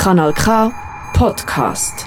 Kanal K Podcast.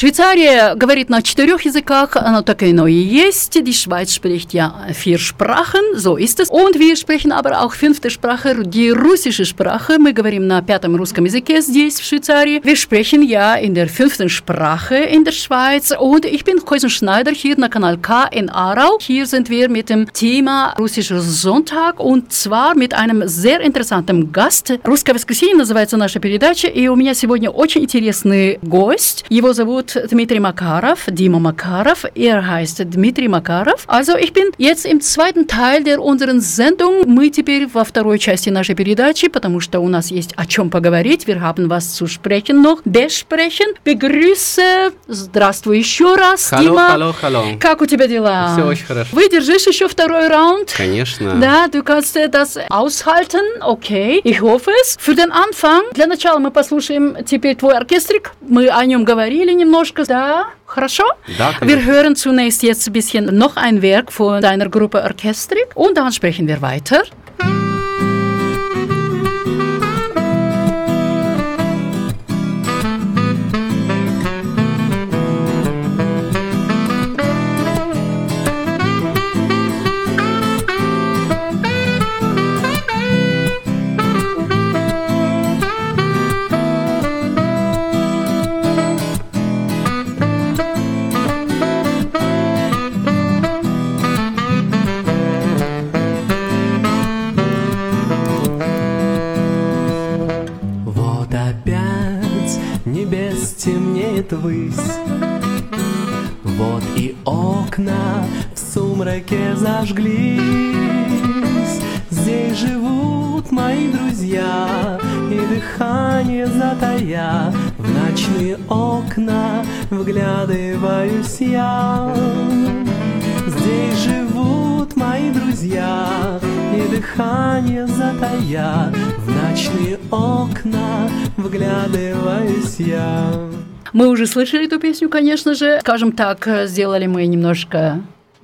Швейцария говорит на четырех языках, оно так и оно и есть. Die Schweiz spricht ja vier Sprachen, so ist es. Und wir sprechen aber auch fünfte Sprache, die russische Sprache. Мы говорим на пятом русском языке здесь, в Швейцарии. Wir sprechen ja in der fünften Sprache in der Schweiz. Und ich bin Koisen Schneider hier на Kanal K in Aarau. Hier sind wir mit dem Thema Russischer Sonntag und zwar mit einem sehr interessanten Gast. «Русское воскресенье» называется наша передача, и у меня сегодня очень интересный гость. Его зовут Dmitri Makarov, Dima Makarov. Er heißt Dmitri Makarov. Also ich bin jetzt im zweiten Teil der unseren Sendung. Мы теперь во второй части нашей передачи, потому что у нас есть о чем поговорить. Wir haben was zu sprechen noch. Besprechen. Begrüße. Здравствуй еще раз, Hallo, Дима. hallo, hallo. Как у тебя дела? Все очень хорошо. Выдержишь еще второй раунд? Конечно. Да, du kannst das aushalten, okay, ich hoffe es. Für den Anfang, для начала мы послушаем теперь твой оркестрик. Мы о нем говорили немножко, да? Хорошо? Да, Wir конечно. hören zunächst jetzt ein bisschen noch ein Werk von deiner Gruppe Orchestrik und dann sprechen wir weiter. Небес темнеет высь Вот и окна в сумраке зажглись. Здесь живут мои друзья И дыхание затая. В ночные окна вглядываюсь я. Здесь живут мои друзья И дыхание затая В ночные окна вглядываюсь я Мы уже слышали эту песню, конечно же. Скажем так, сделали мы немножко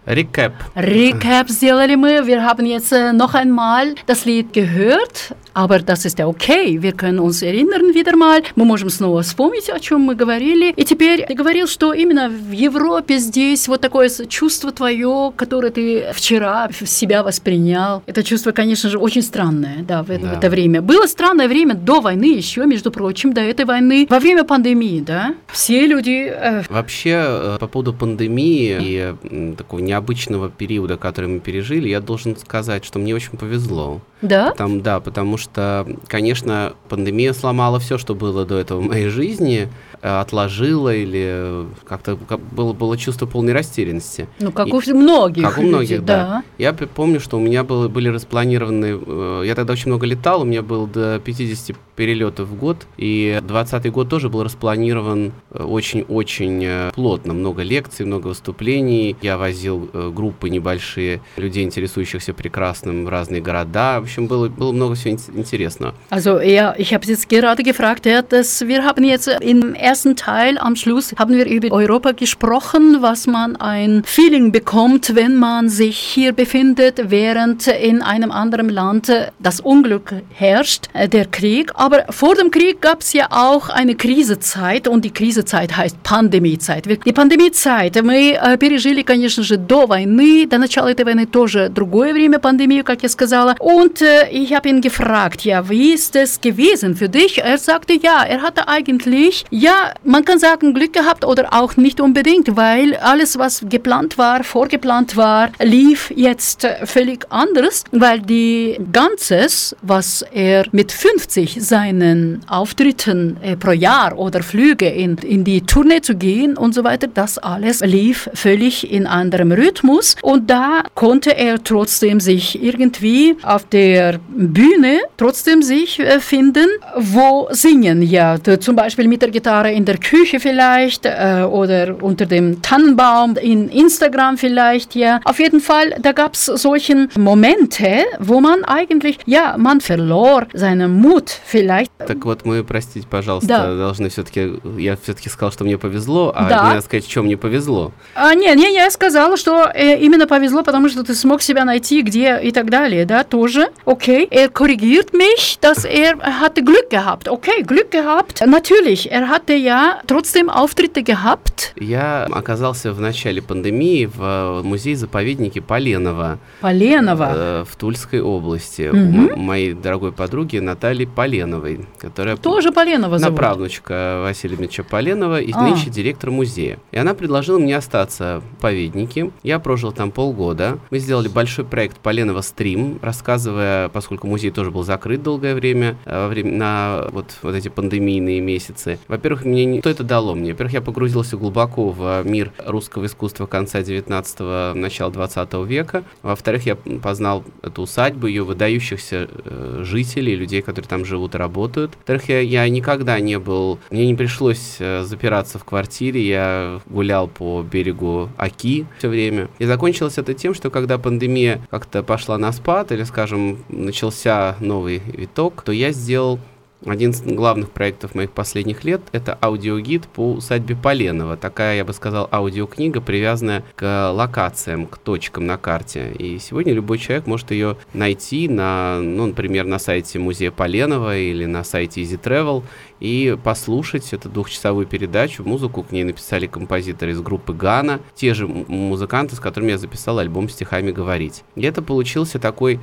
Recap. Recap сделали мы. Wir haben jetzt noch einmal das Lied gehört, aber das ist ja okay. Wir können uns erinnern wieder mal. Мы можем снова вспомнить, о чем мы говорили. И теперь ты говорил, что именно в Европе здесь вот такое чувство твое, которое ты вчера в себя воспринял. Это чувство, конечно же, очень странное, да, в это, в Да. это время. Было странное время до войны еще, между прочим, до этой войны. Во время пандемии, да, все люди э, Вообще, э, по поводу пандемии и такого необычного периода, который мы пережили, я должен сказать, что мне очень повезло. Да, Там, да, потому что, конечно, пандемия сломала все, что было до этого в моей жизни, отложила или э, как-то как было, было чувство полной растерянности. ну, как И- у многих Как у людей, многих, да. Я помню, что у меня было, были распланированы... э, Я тогда очень много летал, у меня было до 50 перелетов в год, и 20 год тоже был распланирован э, очень-очень э, плотно. Много лекций, много выступлений. Я возил э, группы небольшие людей, интересующихся прекрасным в разные города. В общем, было, было много всего ин- интересного. Also ja, ich habe jetzt gerade gefragt, ja, dass wir haben jetzt im ersten Teil am Schluss haben wir über Europa gesprochen, was man ein Feeling bekommt, wenn man sich hier befindet, während in einem anderen Land das Unglück herrscht, äh, der Krieg. Aber vor dem Krieg gab es ja auch eine Krisezeit und die Krisezeit heißt Пандемиецайт. И пандемиецайт мы э, пережили, конечно же, до войны, до начала этой войны тоже другое время пандемию, как я сказала. Und äh, ich habe ihn gefragt, ja, wie ist es gewesen für dich? Er sagte, ja, er hatte eigentlich, ja, man kann sagen, Glück gehabt oder auch nicht unbedingt, weil alles, was geplant war, vorgeplant war, lief jetzt völlig anders, weil die Ganzes, was er mit 50 seinen Auftritten äh, pro Jahr oder Flüge in, in die Tournee zu gehen und so weiter, das alles lief völlig in anderem Rhythmus. Und da konnte er trotzdem sich irgendwie auf der Bühne trotzdem sich äh, finden, wo singen, ja, zum Beispiel mit der Gitarre in der Küche vielleicht äh, oder unter dem Tannenbaum, in Instagram vielleicht, ja. Auf jeden Fall, da gab es solche Momente, wo man eigentlich, ja, man verlor seinen Mut vielleicht. Так вот, мы, простите, пожалуйста, Да. должны все-таки... Я все-таки сказал, что мне повезло, а Да. мне надо сказать, что мне повезло. А, не, не, я сказала, что э, именно повезло, потому что ты смог себя найти где и так далее, да, тоже. okay, er korrigiert mich, dass er hatte Glück gehabt. Okay, Glück gehabt. Natürlich, er hatte ja trotzdem Auftritte gehabt. Я оказался в начале пандемии в музее-заповеднике Поленова. Поленова. э, в Тульской области. Мгм. У моей дорогой подруги Натальи Поленовой, которая Тоже Поленова зовут. направнучка Василия Дмитриевича Поленова и А. нынче директор музея. И она предложила мне остаться в Поведнике. Я прожил там полгода. Мы сделали большой проект Поленова стрим, рассказывая, поскольку музей тоже был закрыт долгое время, э, во время на вот, вот эти пандемийные месяцы. Во-первых, мне не... что это дало мне? Во-первых, я погрузился глубоко в мир русского искусства конца 19-го, начала 20 века. Во-вторых, я познал эту усадьбу, ее выдающихся э, жителей, людей, которые там живут и работают. Во-вторых, я, я никогда не был, мне не пришлось э, запираться в квартире, я гулял по берегу Оки все время. И закончилось это тем, что когда пандемия как-то пошла на спад, или, скажем, начался новый виток, то я сделал один из главных проектов моих последних лет – это аудиогид по усадьбе Поленова. Такая, я бы сказал, аудиокнига, привязанная к локациям, к точкам на карте. И сегодня любой человек может ее найти, на, ну, например, на сайте музея Поленова или на сайте Easy Travel и послушать эту двухчасовую передачу. Музыку к ней написали композиторы из группы Гана, те же музыканты, с которыми я записал альбом «Стихами говорить». И это получился такой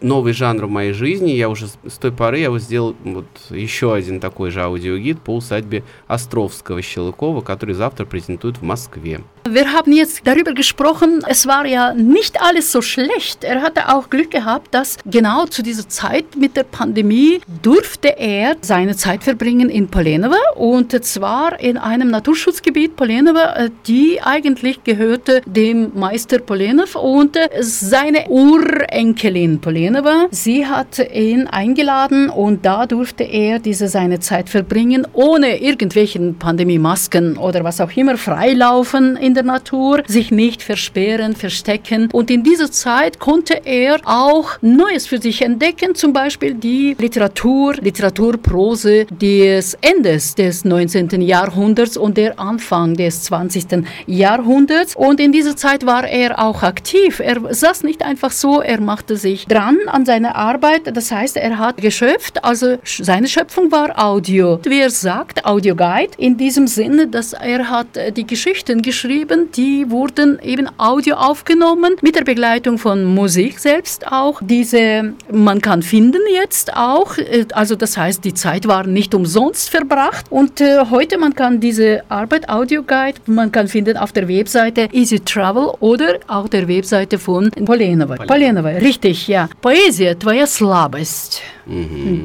новый жанр в моей жизни. Я уже с той поры я вот сделал вот еще один такой же аудиогид по усадьбе Островского Щелыкова, который завтра презентуют в Москве. Wir haben jetzt darüber gesprochen, es war ja nicht alles so schlecht. Er hatte auch Glück gehabt, dass genau zu dieser Zeit mit der Pandemie durfte er seine Zeit verbringen in Polenova und zwar in einem Naturschutzgebiet Polenova, äh, die eigentlich gehörte dem Meister Polenov und äh, seine Urenkelin Polenova. Sie hat ihn eingeladen und da durfte er diese seine Zeit verbringen, ohne irgendwelchen Pandemie-Masken oder was auch immer, freilaufen in der Natur, sich nicht versperren, verstecken. Und in dieser Zeit konnte er auch Neues für sich entdecken, zum Beispiel die Literatur, Literaturprose des Endes des 19. Jahrhunderts und der Anfang des 20. Jahrhunderts. Und in dieser Zeit war er auch aktiv. Er saß nicht einfach so, er machte sich dran an seine Arbeit. Das heißt, er hat geschöpft, also seine Schöpfung war Audio. Wie er sagt, Audioguide, in diesem Sinne, dass er hat äh, die Geschichten geschrieben, die wurden eben Audio aufgenommen, mit der Begleitung von Musik selbst auch. Diese, man kann finden jetzt auch, äh, also das heißt, die Zeit war nicht umsonst verbracht und äh, heute man kann diese Arbeit Audioguide, man kann finden auf der Webseite Easy Travel oder auch der Webseite von Поленова. Поленова, richtig, ja. Поэзия – твоя слабость.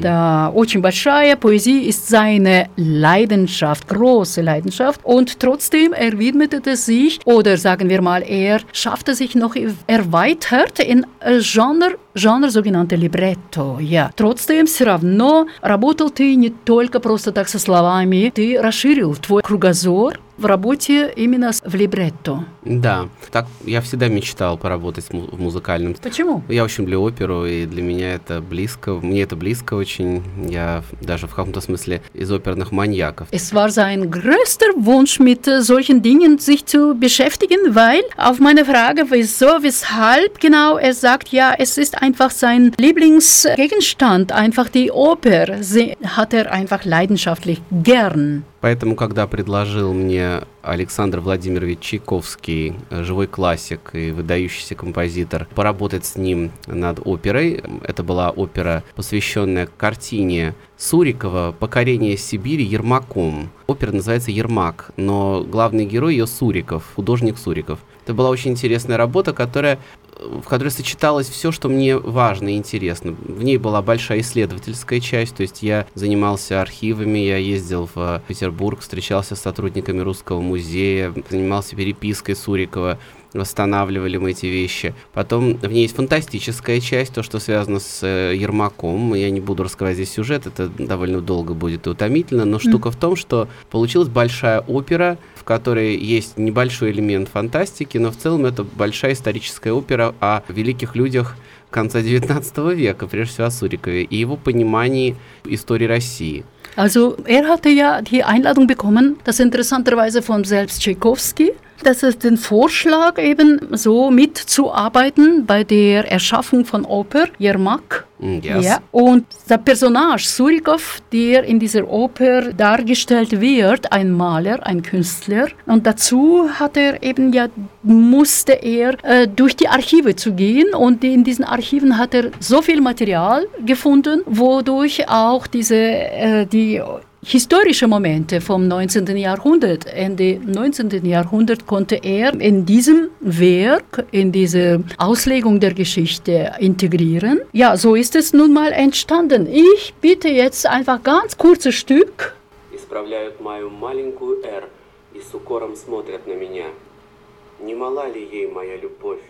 Да, очень большая. Poesie ist seine Leidenschaft, große Leidenschaft. Und trotzdem, er widmete sich, oder sagen wir mal, er schaffte sich noch erweitert in äh, Genre, Genre соgenannte libretto. Ja. Trotzdem, все равно, работал ты не только просто так со словами, ты расширил твой кругозор в работе именно с- в либретто. Да, так я всегда мечтал поработать с му- в музыкальном Почему? Я очень люблю оперу, и для меня это близко. Мне это близко очень. Я даже в каком-то смысле из оперных маньяков. Es war sein größter Wunsch, mit äh, solchen Dingen sich zu beschäftigen, weil auf meine Frage, wieso, weshalb genau, er sagt, ja, es ist einfach sein Lieblingsgegenstand, einfach die Oper, sie hat er einfach leidenschaftlich gern. Поэтому, когда предложил мне Александр Владимирович Чайковский, э, живой классик и выдающийся композитор, поработать с ним над оперой, это была опера, посвященная картине Сурикова «Покорение Сибири Ермаком». Опера называется «Ермак», но главный герой ее Суриков, художник Суриков. Это была очень интересная работа, которая в которой сочеталось все, что мне важно и интересно. В ней была большая исследовательская часть, то есть я занимался архивами, я ездил в Петербург, встречался с сотрудниками Русского музея, занимался перепиской Сурикова, восстанавливали мы эти вещи. Потом в ней есть фантастическая часть, то, что связано с э, Ермаком. Я не буду раскрывать здесь сюжет, это довольно долго будет и утомительно, но штука в том, что получилась большая опера, в которой есть небольшой элемент фантастики, но в целом это большая историческая опера о великих людях конца XIX века, прежде всего о Сурикове, и его понимании истории России. Also er hatte ja die Einladung bekommen, das interessanterweise von selbst Tchaikovsky, Das ist den Vorschlag, eben so mitzuarbeiten bei der Erschaffung von Oper, Yermak. Mm, yes. Ja, und der Personage Surikov, der in dieser Oper dargestellt wird, ein Maler, ein Künstler. Und dazu hat er eben ja, musste er äh, durch die Archive zu gehen und in diesen Archiven hat er so viel Material gefunden, wodurch auch diese, äh, die historische Momente vom 19. Jahrhundert. Ende 19. Jahrhundert konnte er in diesem Werk, in diese Auslegung der Geschichte integrieren. Ja, so ist es nun mal entstanden. Ich bitte jetzt einfach ganz kurzes Stück. Исправляют мою маленькую «Р» и с укором смотрят на меня. Не мала ли ей моя любовь?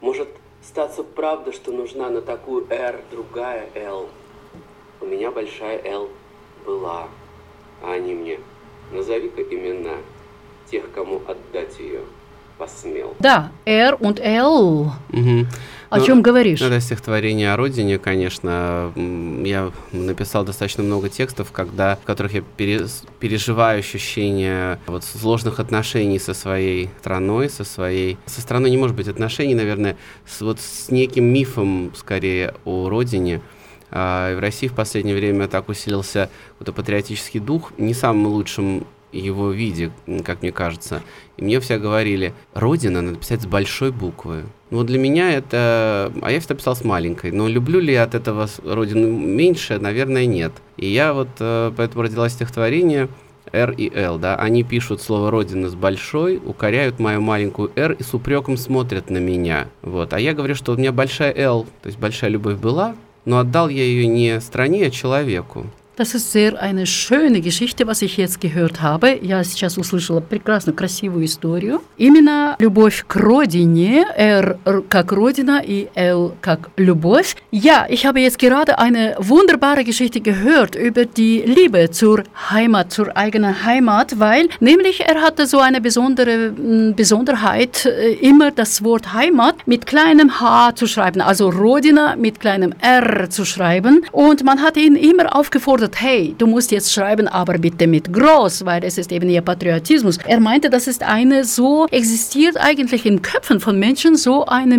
Может, статься правда, что нужна на такую «Р» другая «Л»? У меня большая «Л» была. А они мне, назови-ка имена тех, кому отдать ее посмел. Да, R und L. Мгм. О Ну, чем говоришь? Ну, это стихотворение о родине, конечно. Я написал достаточно много текстов, когда, в которых я пере- переживаю ощущение вот сложных отношений со своей страной, со своей... Со страной не может быть отношений, наверное, с, вот с неким мифом, скорее, о родине. А, в России в последнее время так усилился вот патриотический дух, не самым лучшим его виде, как мне кажется. И мне все говорили, Родина надо писать с большой буквы. Ну, для меня это... А я всегда писал с маленькой. Но люблю ли я от этого Родину меньше? Наверное, нет. И я вот э, поэтому родилось стихотворение R и L, да, они пишут слово «родина» с большой, укоряют мою маленькую R и с упреком смотрят на меня, вот, а я говорю, что у меня большая L, то есть большая любовь была, но отдал я ее не стране, а человеку. Das ist sehr eine schöne Geschichte, was ich jetzt gehört habe. Я сейчас услышала прекрасную, красивую историю. Именно любовь к родине, R как Родина и L как Любовь. Ja, ich habe jetzt gerade eine wunderbare Geschichte gehört über die Liebe zur Heimat, zur eigenen Heimat, weil nämlich er hatte so eine besondere mm, Besonderheit, äh, immer das Wort Heimat mit kleinem H zu schreiben, also Rodina mit kleinem R zu schreiben. Und man hat ihn immer aufgefordert, hey, du musst jetzt schreiben, aber bitte mit groß, weil es ist eben ihr Patriotismus. Er meinte, das ist eine so, existiert eigentlich in Köpfen von Menschen so ein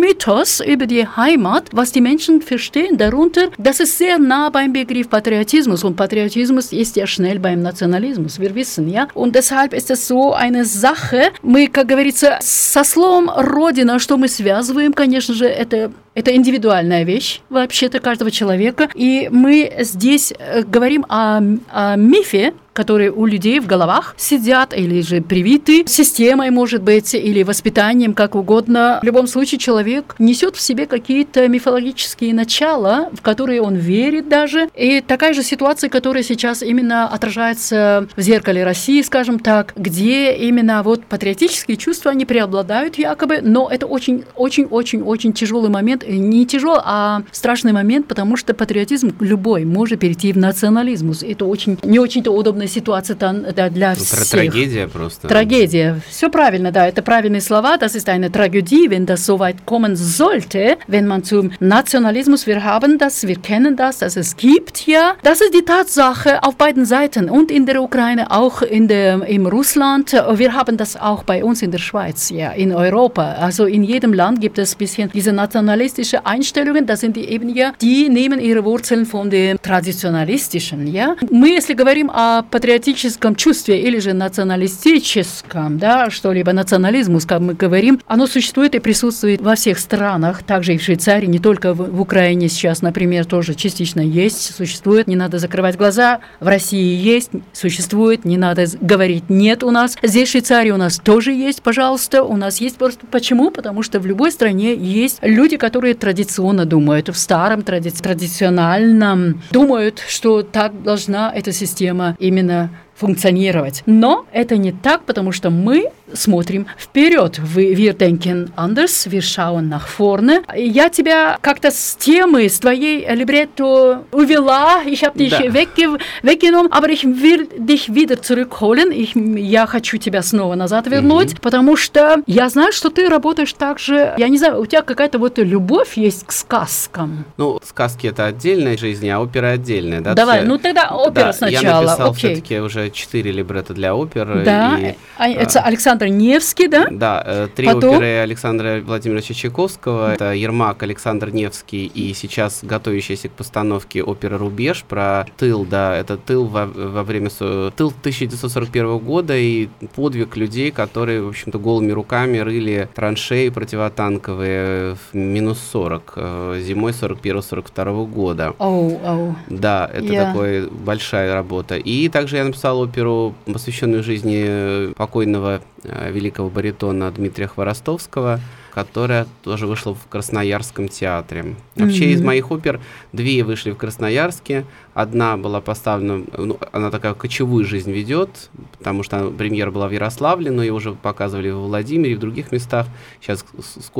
Mythos über die Heimat, was die Menschen verstehen darunter. Das ist sehr nah beim Begriff Patriotismus und Patriotismus ist ja schnell beim Nationalismus, wir wissen, ja. Und deshalb ist es so eine Sache, мы, как говорится, со словом «родина», что мы связываем, конечно же, это это индивидуальная вещь вообще-то каждого человека. И мы здесь э, говорим о, о мифе, которые у людей в головах сидят или же привиты системой, может быть, или воспитанием, как угодно. В любом случае человек несет в себе какие-то мифологические начала, в которые он верит даже. И такая же ситуация, которая сейчас именно отражается в зеркале России, скажем так, где именно вот патриотические чувства, они преобладают якобы, но это очень-очень-очень-очень тяжелый момент, не тяжелый, а страшный момент, потому что патриотизм любой может перейти в национализм. Это очень не очень-то удобная ситуация там, да, для Ну, всех. Про трагедия просто. Tragödie. Все правильно, да, это правильные слова. Das ist eine Tragödie, wenn das so weit kommen sollte, wenn man zum Nationalismus, wir haben das, wir kennen das, dass es gibt ja. Das ist die Tatsache auf beiden Seiten und in der Ukraine, auch in der, im Russland. Wir haben das auch bei uns in der Schweiz, ja, in Europa. Also in jedem Land gibt es ein bisschen diese nationalistische Einstellungen. Das sind die eben ja, die nehmen ihre Wurzeln von dem traditionalistischen, ja. Мы, если говорим о патриотическом чувстве или же националистическом, да, что-либо национализмус, как мы говорим, оно существует и присутствует во всех странах, также и в Швейцарии, не только в, в Украине сейчас, например, тоже частично есть, существует, не надо закрывать глаза, в России есть, существует, не надо говорить нет у нас. Здесь в Швейцарии у нас тоже есть, пожалуйста, у нас есть просто почему? Потому что в любой стране есть люди, которые традиционно думают, в старом тради- традициональном думают, что так должна эта система именно the функционировать. Но это не так, потому что мы смотрим вперед. Вы, wir denken anders, wir schauen nach vorne. Я тебя как-то с темы, с твоей либретто увела, ich habe dich Да. wegge weggenommen, aber ich will dich wieder zurückholen. Ich, я хочу тебя снова назад вернуть, потому что я знаю, что ты работаешь также, я не знаю, у тебя какая-то вот любовь есть к сказкам. Ну, сказки это отдельная жизнь, а опера отдельная, да? Давай, Всё- ну тогда опера Да, сначала. Я написал окей. все-таки уже четыре либретто для оперы. Да, и, а, это Александр Невский, да? Да, э, три Потом? оперы Александра Владимировича Чайковского. Это Ермак, Александр Невский и сейчас готовящаяся к постановке опера «Рубеж» про тыл, да, это тыл во, во время... Тыл 1941 года и подвиг людей, которые, в общем-то, голыми руками рыли траншеи противотанковые в минус 40 э, зимой 41-42 года. Оу, оу. Да, это Я- такая большая работа. И также я написал оперу, посвященную жизни покойного э, великого баритона Дмитрия Хворостовского, которая тоже вышла в Красноярском театре. Вообще из Мгм. моих опер две вышли в Красноярске. Одна была поставлена, ну, она такая кочевую жизнь ведет, потому что премьера была в Ярославле, но ее уже показывали в Владимире и в других местах. Сейчас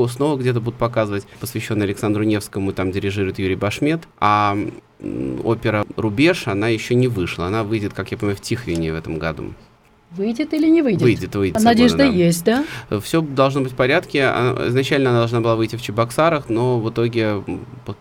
снова где-то будут показывать, посвященная Александру Невскому, там дирижирует Юрий Башмет. А опера «Рубеж», она еще не вышла. Она выйдет, как я понимаю, в Тихвине в этом году. Выйдет или не выйдет? Выйдет, выйдет. Надежда свободно, да. есть, да? Все должно быть в порядке. Она- Изначально она должна была выйти в Чебоксарах, но в итоге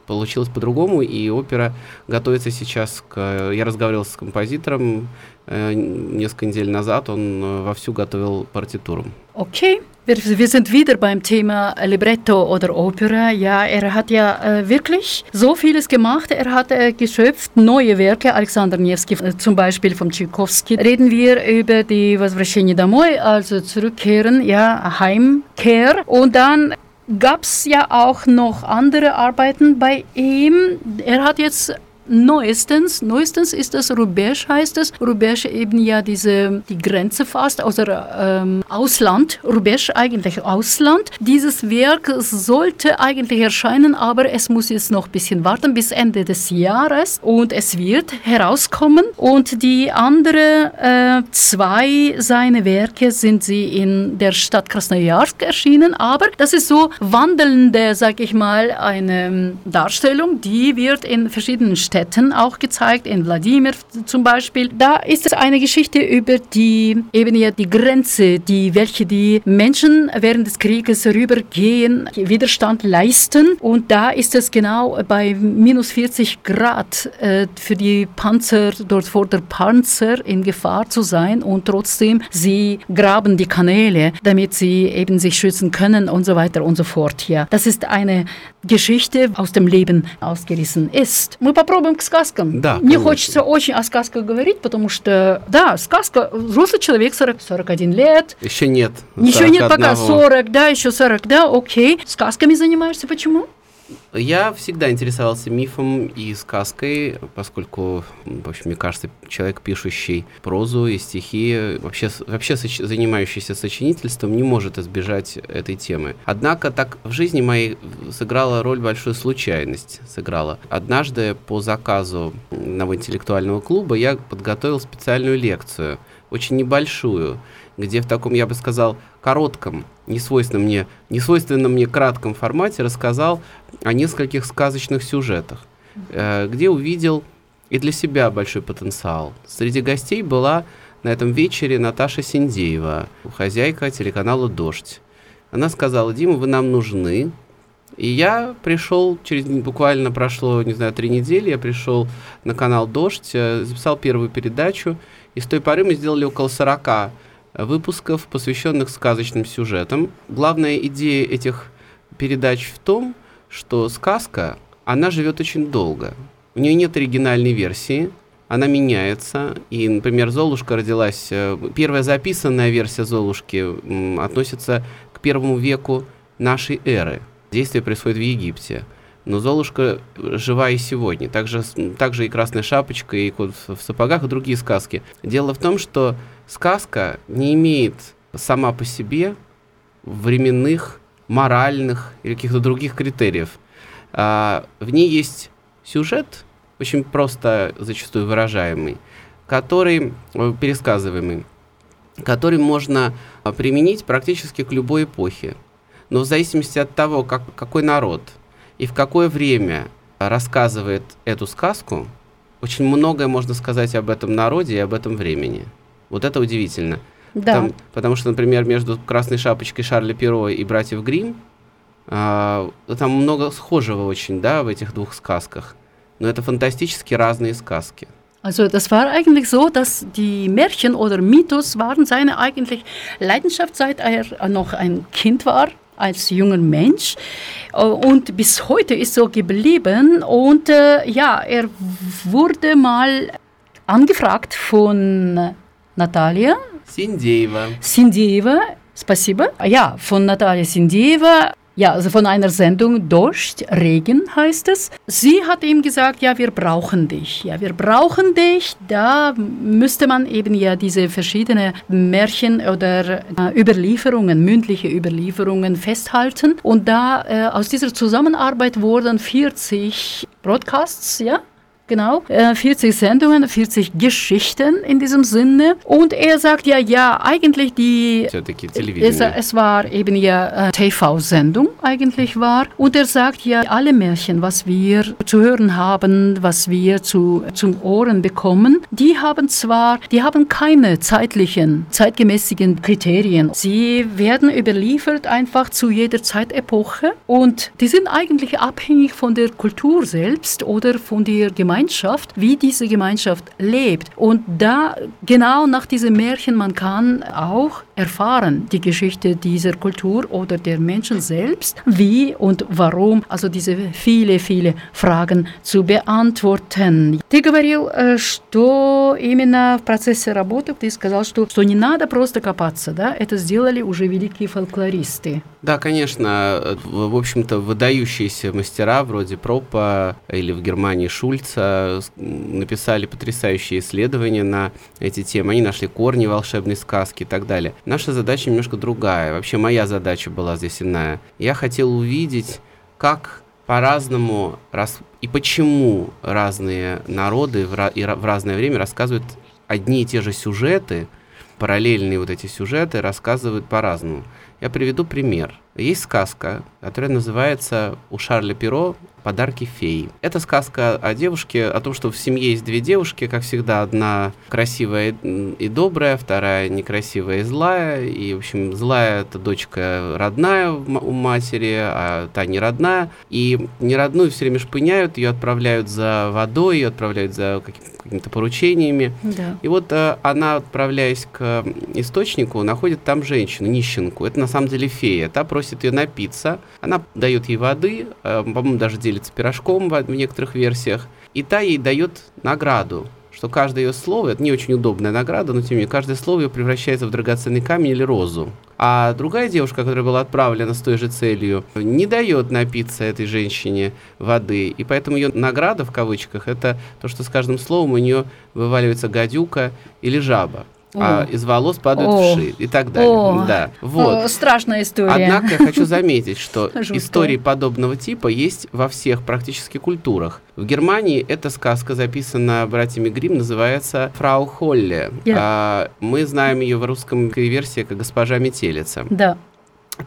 получилось по-другому, и опера готовится сейчас к... Я разговаривал с композитором несколько недель назад, он э, вовсю готовил партитуру. Okay, wir, wir sind wieder beim Thema Libretto oder Opera. Ja, er hat ja äh, wirklich so vieles gemacht. Er hat äh, geschöpft neue Werke, Alexander Nevsky äh, zum Beispiel von Tchaikovsky. Reden wir über die Возвращение домой, also zurückkehren, ja, Heimkehr. Und dann gab es ja auch noch andere Arbeiten bei ihm. Er hat jetzt Neuestens, neuestens ist das Rubège, heißt es. Rubège eben ja diese, die Grenze fast, außer ähm, Ausland. Rubège eigentlich Ausland. Dieses Werk sollte eigentlich erscheinen, aber es muss jetzt noch ein bisschen warten bis Ende des Jahres und es wird herauskommen. Und die andere äh, zwei seine Werke sind sie in der Stadt Krasnojarsk erschienen, aber das ist so wandelnde, sag ich mal, eine ähm, Darstellung, die wird in verschiedenen Städten auch gezeigt, in Wladimir zum Beispiel. Da ist es eine Geschichte über die eben ja die Grenze, die welche die Menschen während des Krieges rübergehen, Widerstand leisten und da ist es genau bei minus 40 Grad äh, für die Panzer dort vor der Panzer in Gefahr zu sein und trotzdem sie graben die Kanäle, damit sie eben sich schützen können und so weiter und so fort. Ja, das ist eine Geschichte aus dem Leben ausgerissen ist. Мы попробуем к сказкам. Да, Мне конечно. хочется очень о сказках говорить, потому что, да, сказка, взрослый человек 40, 41 лет, Еще нет. еще нет пока 41. 40, да, еще 40, да, окей. Сказками занимаешься, почему? Я всегда интересовался мифом и сказкой, поскольку, в общем, мне кажется, человек, пишущий прозу и стихи, вообще, вообще соч- занимающийся сочинительством, не может избежать этой темы. Однако так в жизни моей сыграла роль большую случайность. Сыграла. Однажды по заказу одного интеллектуального клуба я подготовил специальную лекцию, очень небольшую, где в таком, я бы сказал, коротком, несвойственном мне, несвойственном мне кратком формате рассказал о нескольких сказочных сюжетах, э, где увидел и для себя большой потенциал. Среди гостей была на этом вечере Наташа Синдеева, хозяйка телеканала «Дождь». Она сказала, Дима, вы нам нужны. И я пришел, через буквально прошло, не знаю, три недели, я пришел на канал «Дождь», э, записал первую передачу, и с той поры мы сделали около 40 выпусков, посвященных сказочным сюжетам. Главная идея этих передач в том, что сказка, она живет очень долго. У нее нет оригинальной версии, она меняется. И, например, Золушка родилась... э, Первая записанная версия Золушки относится к первому веку нашей эры. Действие происходит в Египте. Но Золушка жива и сегодня. Также, также и Красная Шапочка, и Кот в сапогах, и другие сказки. Дело в том, что сказка не имеет сама по себе временных, моральных или каких-то других критериев. А, в ней есть сюжет, очень просто зачастую выражаемый, который, э, пересказываемый, который можно а, применить практически к любой эпохе. Но в зависимости от того, как, какой народ и в какое время рассказывает эту сказку, очень многое можно сказать об этом народе и об этом времени. Вот это удивительно. Да. Там- потому что, например, между Красной Шапочкой Шарля Перо и Братьев Грим там много схожего очень, да, в этих двух сказках. Но это фантастически разные сказки. Also das war eigentlich so, dass die Märchen oder Mythos waren seine eigentlich Leidenschaft, seit er noch ein Kind war als junger Mensch und bis heute ist so geblieben und äh, ja, er wurde mal angefragt von Natalia Синдеева. Sindeva, спасибо. Ja, von Natalia Sindeva. Ja, also von einer Sendung Dost, Regen heißt es. Sie hat ihm gesagt, ja, wir brauchen dich. Ja, wir brauchen dich. Da müsste man eben ja diese verschiedenen Märchen oder äh, Überlieferungen, mündliche Überlieferungen festhalten. Und da äh, aus dieser Zusammenarbeit wurden 40 Broadcasts, ja, Genau, äh, 40 Sendungen, 40 Geschichten in diesem Sinne. Und er sagt ja, ja, eigentlich die. Es, es war eben ja äh, TV-Sendung, eigentlich war. Und er sagt ja, alle Märchen, was wir zu hören haben, was wir zu, zum Ohren bekommen, die haben zwar, die haben keine zeitlichen, zeitgemäßigen Kriterien. Sie werden überliefert einfach zu jeder Zeitepoche und die sind eigentlich abhängig von der Kultur selbst oder von der Gemeinschaft wie diese Gemeinschaft lebt. Und da genau nach diesem Märchen, man kann auch erfahren, die Geschichte dieser Kultur oder der Menschen selbst, wie und warum, also diese viele, viele Fragen zu beantworten. Ты говорил, э, что именно в процессе работы ты сказал, что, что не надо просто копаться, да, это сделали уже великие фольклористы. Да, конечно, в общем-то, выдающиеся мастера вроде Пропа или в Германии Шульца написали потрясающие исследования на эти темы. Они нашли корни волшебной сказки и так далее. Наша задача немножко другая. Вообще моя задача была здесь иная. Я хотел увидеть, как по-разному рас- и почему разные народы в, ра- и в разное время рассказывают одни и те же сюжеты, параллельные вот эти сюжеты рассказывают по-разному. Я приведу пример. Есть сказка, которая называется у Шарля Перо «Подарки феи». Это сказка о девушке, о том, что в семье есть две девушки, как всегда, одна красивая и добрая, вторая некрасивая и злая. И, в общем, злая – это дочка родная у матери, а та не родная. И неродную все время шпыняют, ее отправляют за водой, ее отправляют за каким- какими-то поручениями. Да. И вот э, она, отправляясь к источнику, находит там женщину, нищенку. Это на самом деле фея. Та просит ее напиться. Она дает ей воды, э, по-моему, даже делится пирожком в, в некоторых версиях. И та ей дает награду что каждое ее слово, это не очень удобная награда, но тем не менее, каждое слово ее превращается в драгоценный камень или розу. А другая девушка, которая была отправлена с той же целью, не дает напиться этой женщине воды. И поэтому ее награда, в кавычках, это то, что с каждым словом у нее вываливается гадюка или жаба. А из волос падают О. вши и так далее. О. Да, вот. Страшная история. Однако я хочу заметить, что истории подобного типа есть во всех практически культурах. В Германии эта сказка записана братьями Грим, называется «Фрау Холле». А, мы знаем ее в русском версии как «Госпожа Метелица». Да.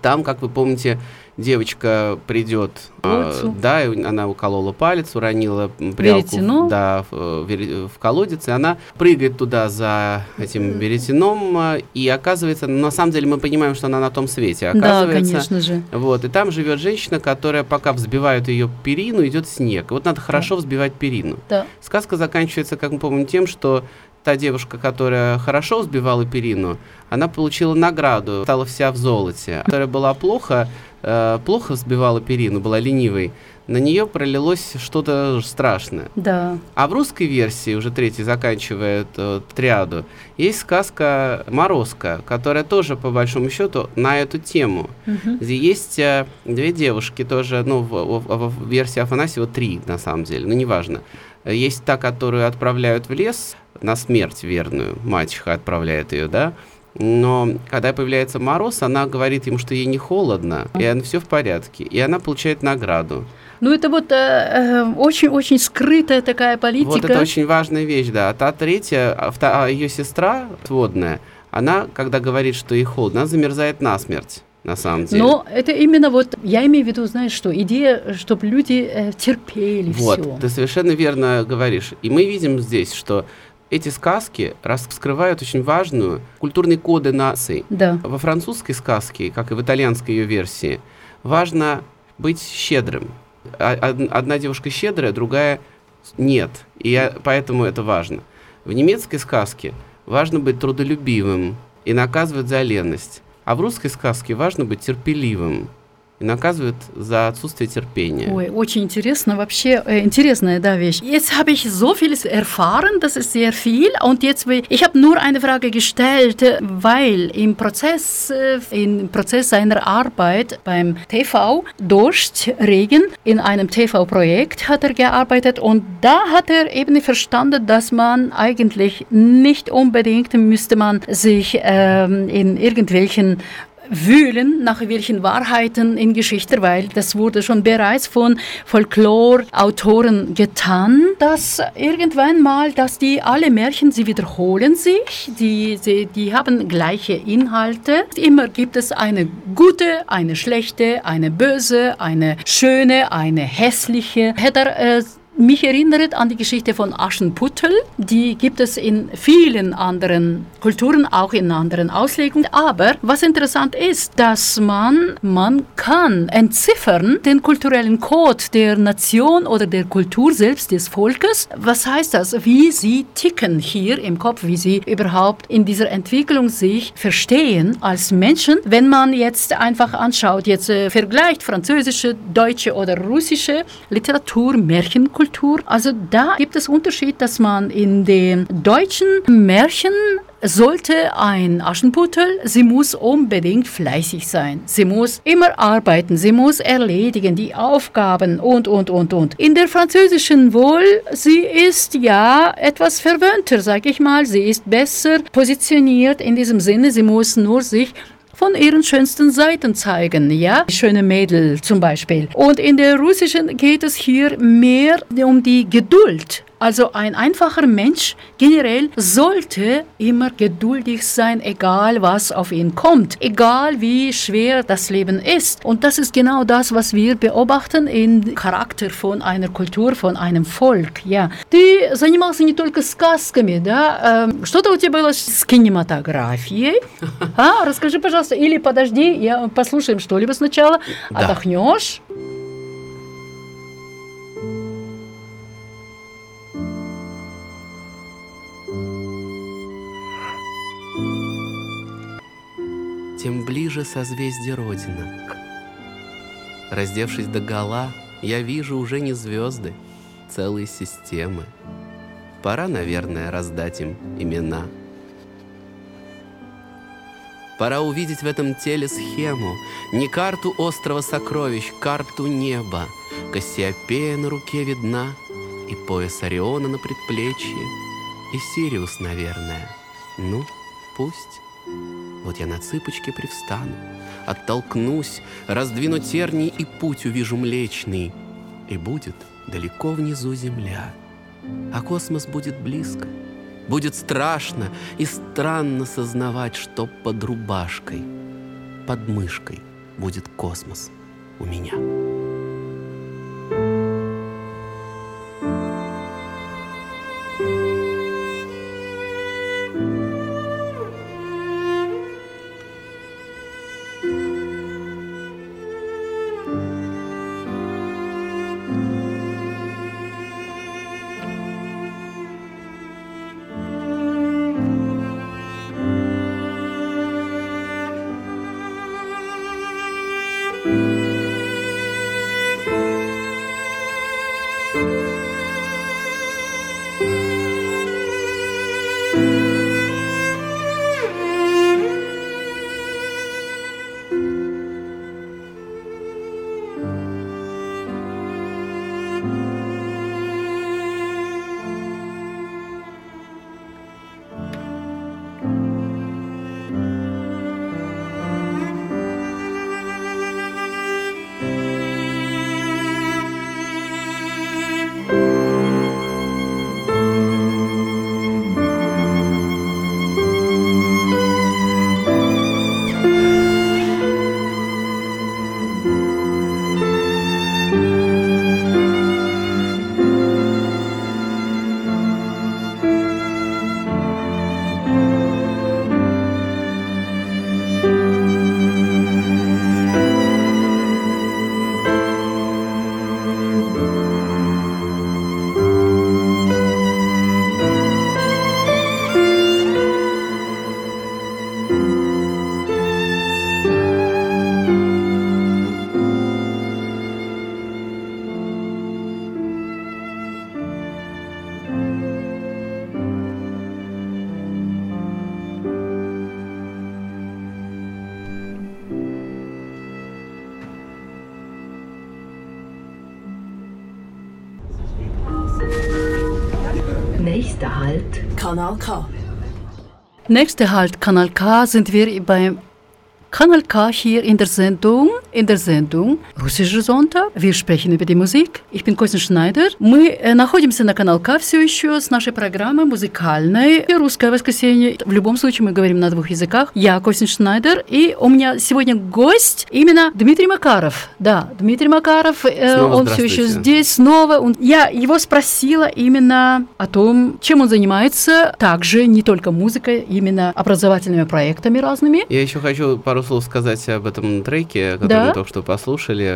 Там, как вы помните, девочка придет, а, Колодцу. да, она уколола палец, уронила прялку Веретено. да, в, э, в колодец, и она прыгает туда за этим веретеном, а, и оказывается, ну, на самом деле мы понимаем, что она на том свете. Да, Оказывается, конечно же. вот, и там живет женщина, которая, пока взбивают ее перину, идет снег. И вот надо хорошо взбивать перину. Да. Сказка заканчивается, как мы помним, тем, что та девушка, которая хорошо взбивала перину, она получила награду, стала вся в золоте. Которая была плохо, э, плохо взбивала перину, была ленивой, на нее пролилось что-то страшное. Да. А в русской версии, уже третий заканчивает э, триаду, есть сказка «Морозко», которая тоже, по большому счету, на эту тему. Мгм. Где есть э, две девушки тоже, ну, в, в- в версии Афанасьева три, на самом деле, но неважно. Есть та, которую отправляют в лес на смерть верную, мачеха отправляет ее, да, но когда появляется мороз, она говорит ему, что ей не холодно, и все в порядке, и она получает награду. Ну, это вот э, э, очень-очень скрытая такая политика. Вот это очень важная вещь, да. А та третья, а вта- а ее сестра сводная, она, когда говорит, что ей холодно, она замерзает насмерть, на самом деле. Но это именно вот, я имею в виду, знаешь что, идея, чтобы люди э, терпели Вот, все. ты совершенно верно говоришь. И мы видим здесь, что эти сказки раскрывают очень важную культурные коды наций. Да, Во французской сказке, как и в итальянской ее версии, важно быть щедрым. А- од- Одна девушка щедрая, другая нет. И я, поэтому это важно. В немецкой сказке важно быть трудолюбивым и наказывать за ленность. А в русской сказке важно быть терпеливым и наказывают за отсутствие терпения. Ой, очень интересно, вообще äh, интересная да, вещь. Jetzt habe ich so vieles erfahren, das ist sehr viel. Und jetzt, ich habe nur eine Frage gestellt, weil im Prozess, im Prozess seiner Arbeit beim TV Durst, Regen, in einem TV-Projekt hat er gearbeitet und da hat er eben verstanden, dass man eigentlich nicht unbedingt müsste man sich ähm, in irgendwelchen wühlen nach welchen Wahrheiten in Geschichte, weil das wurde schon bereits von Folklore-Autoren getan, dass irgendwann mal, dass die alle Märchen, sie wiederholen sich, die, sie, die haben gleiche Inhalte. Immer gibt es eine gute, eine schlechte, eine böse, eine schöne, eine hässliche. Hätte er äh, mich erinnert an die Geschichte von Aschenputtel. Die gibt es in vielen anderen Kulturen, auch in anderen Auslegungen. Aber was interessant ist, dass man, man kann entziffern den kulturellen Code der Nation oder der Kultur selbst des Volkes. Was heißt das? Wie sie ticken hier im Kopf, wie sie überhaupt in dieser Entwicklung sich verstehen als Menschen. Wenn man jetzt einfach anschaut, jetzt äh, vergleicht französische, deutsche oder russische Literatur, Märchenkultur, Kultur. Also da gibt es Unterschied, dass man in den deutschen Märchen sollte ein Aschenputtel, sie muss unbedingt fleißig sein. Sie muss immer arbeiten, sie muss erledigen die Aufgaben und, und, und, und. In der französischen wohl, sie ist ja etwas verwöhnter, sag ich mal. Sie ist besser positioniert in diesem Sinne, sie muss nur sich von ihren schönsten Seiten zeigen, ja? Schöne Mädel zum Beispiel. Und in der russischen geht es hier mehr um die Geduld also ein einfacher Mensch generell sollte immer geduldig sein, egal was auf ihn kommt, egal wie schwer das Leben ist. Und das ist genau das, was wir beobachten im Charakter von einer Kultur, von einem Volk. Ja. Ты занимался не только сказками, да? Что-то у тебя было с кинематографией. А? Расскажи, пожалуйста. Или подожди, я послушаем что-либо сначала. Да. Отдохнешь. Тем ближе созвездие Родина. Раздевшись до гола, я вижу уже не звезды, целые системы. Пора, наверное, раздать им имена. Пора увидеть в этом теле схему, не карту острова сокровищ, карту неба. Кассиопея на руке видна, и пояс Ориона на предплечье, и Сириус, наверное. Ну, пусть. Вот я на цыпочке привстану, оттолкнусь, раздвину терний и путь увижу млечный. И будет далеко внизу земля, а космос будет близко. Будет страшно и странно сознавать, что под рубашкой, под мышкой будет космос у меня. Kanal K. Nächster Halt, Kanal K, sind wir beim Kanal K hier in der Sendung, in der Sendung «Russischer Sonntag». Wir sprechen über die Musик. Ich bin Костя Шнайдер. Мы э, находимся на канал К все еще с нашей программой музыкальной «Русское воскресенье». В любом случае мы говорим на двух языках. Я Костя Шнайдер, и у меня сегодня гость именно Дмитрий Макаров. Да, Дмитрий Макаров, э, он все еще здесь снова. Он- Я его спросила именно о том, чем он занимается. Также не только музыкой, именно образовательными проектами разными. Я еще хочу пару слов сказать об этом треке, который Да? мы только что послушали.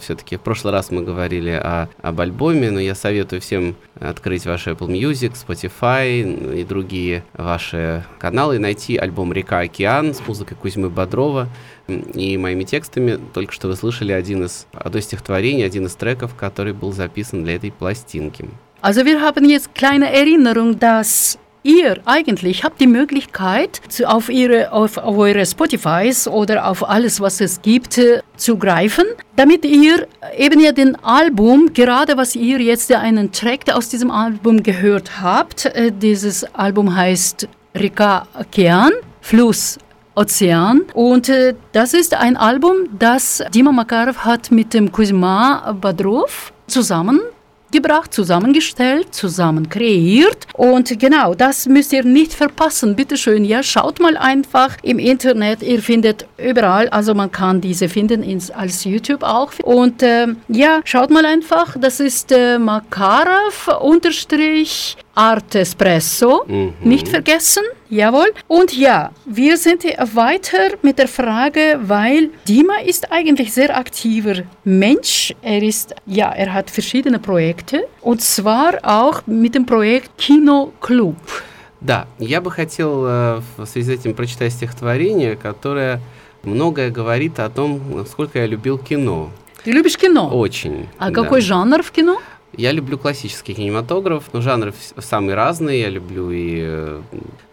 Все-таки в прошлый раз мы говорили о, об альбоме, но я советую всем открыть ваш Apple Music, Spotify и другие ваши каналы и найти альбом «Река Океан» с музыкой Кузьмы Бодрова и моими текстами. Только что вы слышали один из, одно из стихотворений, один из треков, который был записан для этой пластинки. Also wir haben jetzt kleine Erinnerung, dass ihr eigentlich habt die Möglichkeit, zu, auf, ihre, auf, auf eure Spotifys oder auf alles, was es gibt, äh, zu greifen, damit ihr eben ja den Album, gerade was ihr jetzt einen Track aus diesem Album gehört habt, äh, dieses Album heißt Reka Okean, Fluss Ozean. Und äh, das ist ein Album, das Dima Makarov hat mit dem Kuzma Badrov zusammen gebracht, zusammengestellt, zusammen kreiert. Und genau, das müsst ihr nicht verpassen. Bitte schön, ja, schaut mal einfach im Internet. Ihr findet überall, also man kann diese finden ins, als YouTube auch. Und ähm, ja, schaut mal einfach. Das ist äh, Makarov unterstrich Art Espresso. Mhm. Nicht vergessen, jawohl. Und ja, wir sind hier weiter mit der Frage, weil Dima ist eigentlich sehr aktiver Mensch. Er ist, ja, er hat verschiedene Projekte und zwar auch mit dem Projekt Kino Club. Да, я бы хотел э, в связи с этим прочитать стихотворение, которое многое говорит о том, насколько я любил кино. Ты любишь кино? Очень. а да. какой жанр в кино? Я люблю классический кинематограф, но жанры самые разные. Я люблю и э,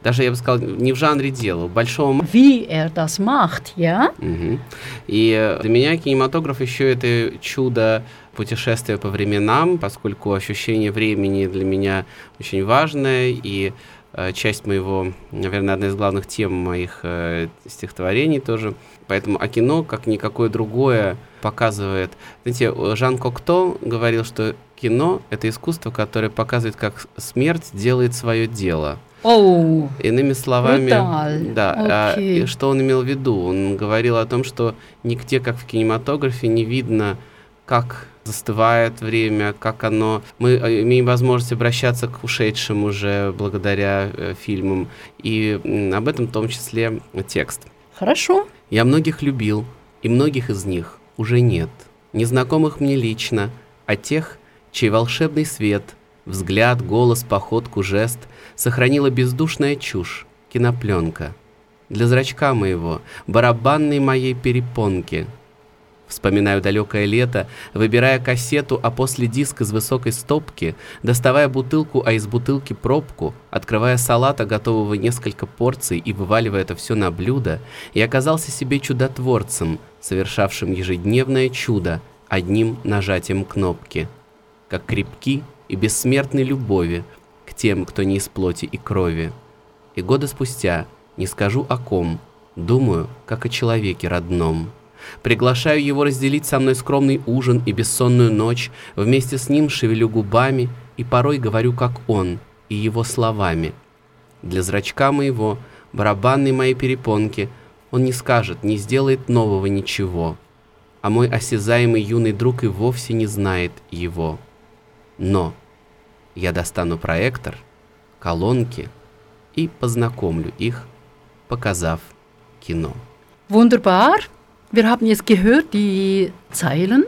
даже, я бы сказал, не в жанре дела, в большом Wie er das macht, ja? Мгм. И э, для меня кинематограф еще это чудо путешествия по временам, поскольку ощущение времени для меня очень важное и э, часть моего, наверное, одна из главных тем моих э, стихотворений тоже. Поэтому а кино, как никакое другое, показывает. Знаете, Жан Кокто говорил, что кино — это искусство, которое показывает, как смерть делает свое дело. Oh, Иными словами, Бруталь. да, а, Окей. и что он имел в виду? Он говорил о том, что нигде, как в кинематографе, не видно, как застывает время, как оно... Мы э, имеем возможность обращаться к ушедшим уже благодаря э, фильмам, и м, об этом в том числе текст. хорошо. Я многих любил, и многих из них уже нет. Незнакомых мне лично, а тех, чей волшебный свет, взгляд, голос, походку, жест сохранила бездушная чушь, кинопленка. Для зрачка моего, барабанной моей перепонки. Вспоминаю далекое лето, выбирая кассету, а после диск из высокой стопки, доставая бутылку, а из бутылки пробку, открывая салата, готового несколько порций и вываливая это все на блюдо, и оказался себе чудотворцем, совершавшим ежедневное чудо одним нажатием кнопки, как крепки и бессмертной любови к тем, кто не из плоти и крови. И года спустя не скажу о ком, думаю, как о человеке родном. Приглашаю его разделить со мной скромный ужин и бессонную ночь, вместе с ним шевелю губами и порой говорю, как он, и его словами. Для зрачка моего, барабанной моей перепонки, он не скажет, не сделает нового ничего, а мой осязаемый юный друг и вовсе не знает его. Но я достану проектор, колонки и познакомлю их, показав кино. Wunderbar. Wir haben jetzt gehört die Zeilen,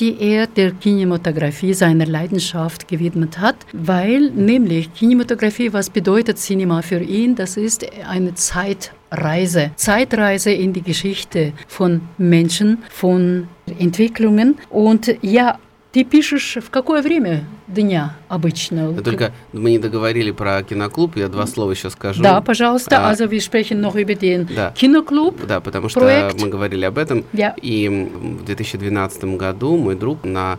die er der Kinematografie seiner Leidenschaft gewidmet hat, weil nämlich Kinematografie, was bedeutet Cinema für ihn? Das ist eine Zeitreise. Zeitreise in die Geschichte von Menschen, von Entwicklungen. Und ja, ты пишешь в какое время дня обычно? Но Только мы не договорили про киноклуб, я два слова еще скажу. Да, пожалуйста. А, Also wir sprechen noch über den Да. Kinoklub. Да, потому что Проект. мы говорили об этом. Ja. И в 2012 году мой друг на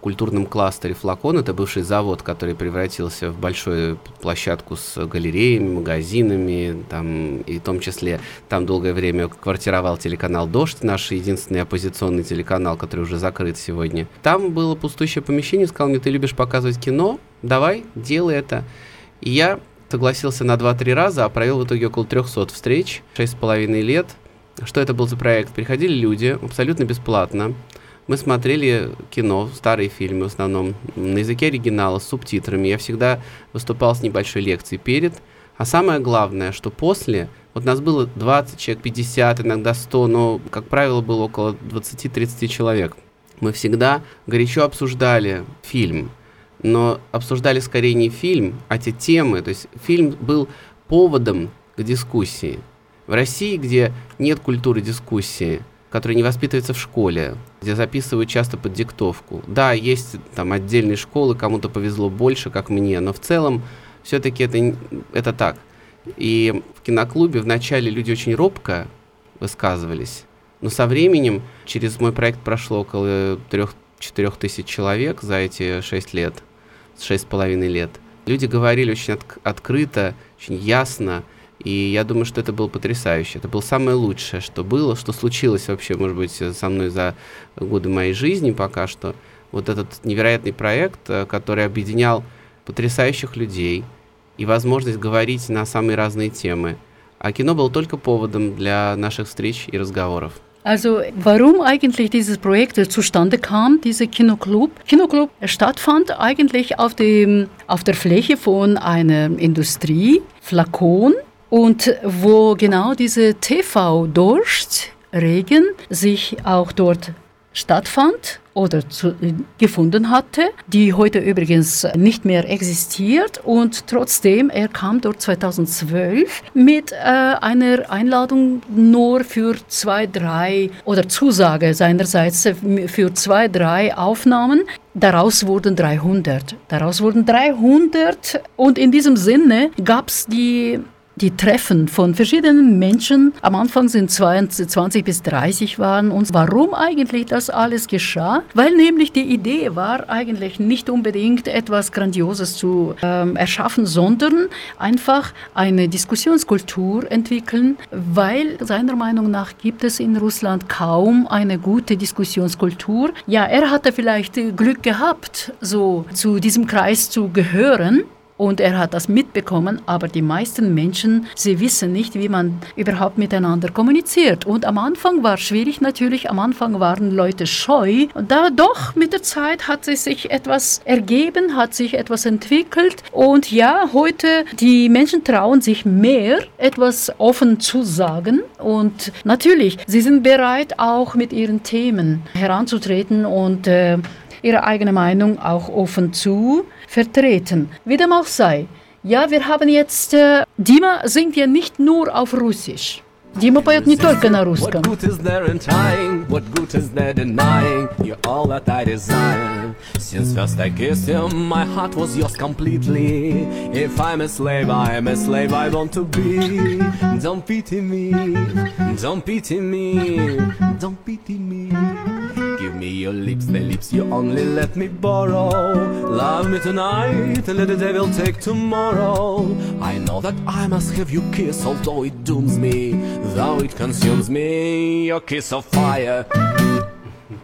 культурном кластере «Флакон». Это бывший завод, который превратился в большую площадку с галереями, магазинами, там, и в том числе там долгое время квартировал телеканал «Дождь», наш единственный оппозиционный телеканал, который уже закрыт сегодня. Там было пустующее помещение, сказал мне, ты любишь показывать кино, давай, делай это. И я согласился на 2-3 раза, а провел в итоге около 300 встреч, 6,5 лет. Что это был за проект? Приходили люди абсолютно бесплатно, мы смотрели кино, старые фильмы в основном, на языке оригинала, с субтитрами. Я всегда выступал с небольшой лекцией перед. А самое главное, что после, вот нас было 20 человек, 50, иногда 100, но, как правило, было около 20-30 человек. Мы всегда горячо обсуждали фильм, но обсуждали скорее не фильм, а те темы. То есть фильм был поводом к дискуссии. В России, где нет культуры дискуссии, который не воспитывается в школе, где записывают часто под диктовку. Да, есть там отдельные школы, кому-то повезло больше, как мне, но в целом все-таки это, это так. И в киноклубе вначале люди очень робко высказывались, но со временем через мой проект прошло около 3-4 тысяч человек за эти 6 лет, 6,5 лет. Люди говорили очень от, открыто, очень ясно, и я думаю, что это было потрясающе. Это было самое лучшее, что было, что случилось вообще, может быть, со мной за годы моей жизни пока что. Вот этот невероятный проект, э, который объединял потрясающих людей и возможность говорить на самые разные темы. А кино было только поводом для наших встреч и разговоров. Also warum eigentlich dieses Projekt zustande kam, dieser Kinoclub? Kinoclub stattfand eigentlich auf, dem, auf der Fläche von einer Industrie, Flakon, und wo genau diese TV-Durstregen sich auch dort stattfand oder zu, gefunden hatte, die heute übrigens nicht mehr existiert. Und trotzdem, er kam dort 2012 mit äh, einer Einladung nur für zwei, drei oder Zusage seinerseits für zwei, drei Aufnahmen. Daraus wurden 300. Daraus wurden 300 und in diesem Sinne gab es die die Treffen von verschiedenen Menschen am Anfang sind 20 bis 30 waren und warum eigentlich das alles geschah? Weil nämlich die Idee war eigentlich nicht unbedingt etwas Grandioses zu ähm, erschaffen, sondern einfach eine Diskussionskultur entwickeln, weil seiner Meinung nach gibt es in Russland kaum eine gute Diskussionskultur. Ja, er hatte vielleicht Glück gehabt, so zu diesem Kreis zu gehören. Und er hat das mitbekommen, aber die meisten Menschen, sie wissen nicht, wie man überhaupt miteinander kommuniziert. Und am Anfang war es schwierig natürlich, am Anfang waren Leute scheu. Da doch mit der Zeit hat sich etwas ergeben, hat sich etwas entwickelt. Und ja, heute die Menschen trauen sich mehr, etwas offen zu sagen. Und natürlich, sie sind bereit, auch mit ihren Themen heranzutreten und äh, ihre eigene Meinung auch offen zu vertreten. Wie dem auch sei. Ja, wir haben jetzt, äh, Dima singt ja nicht nur auf Russisch. Дима поет не только на русском. What good is there in trying? What good is there denying? You're all that I desire. Since first I kissed you, my heart was yours completely. If I'm a slave, I'm a slave I want to be. Don't pity me, don't pity me, don't pity me. Give me your lips, the lips you only let me borrow. Love me tonight, and let the devil take tomorrow. I know that I must have you kiss, although it dooms me. Though it consumes me, your kiss of fire.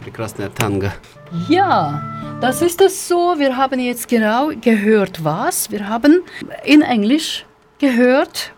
Прекрасная танго. Ja, das ist es so. Wir haben jetzt genau gehört, was? Wir haben in Englisch gehört.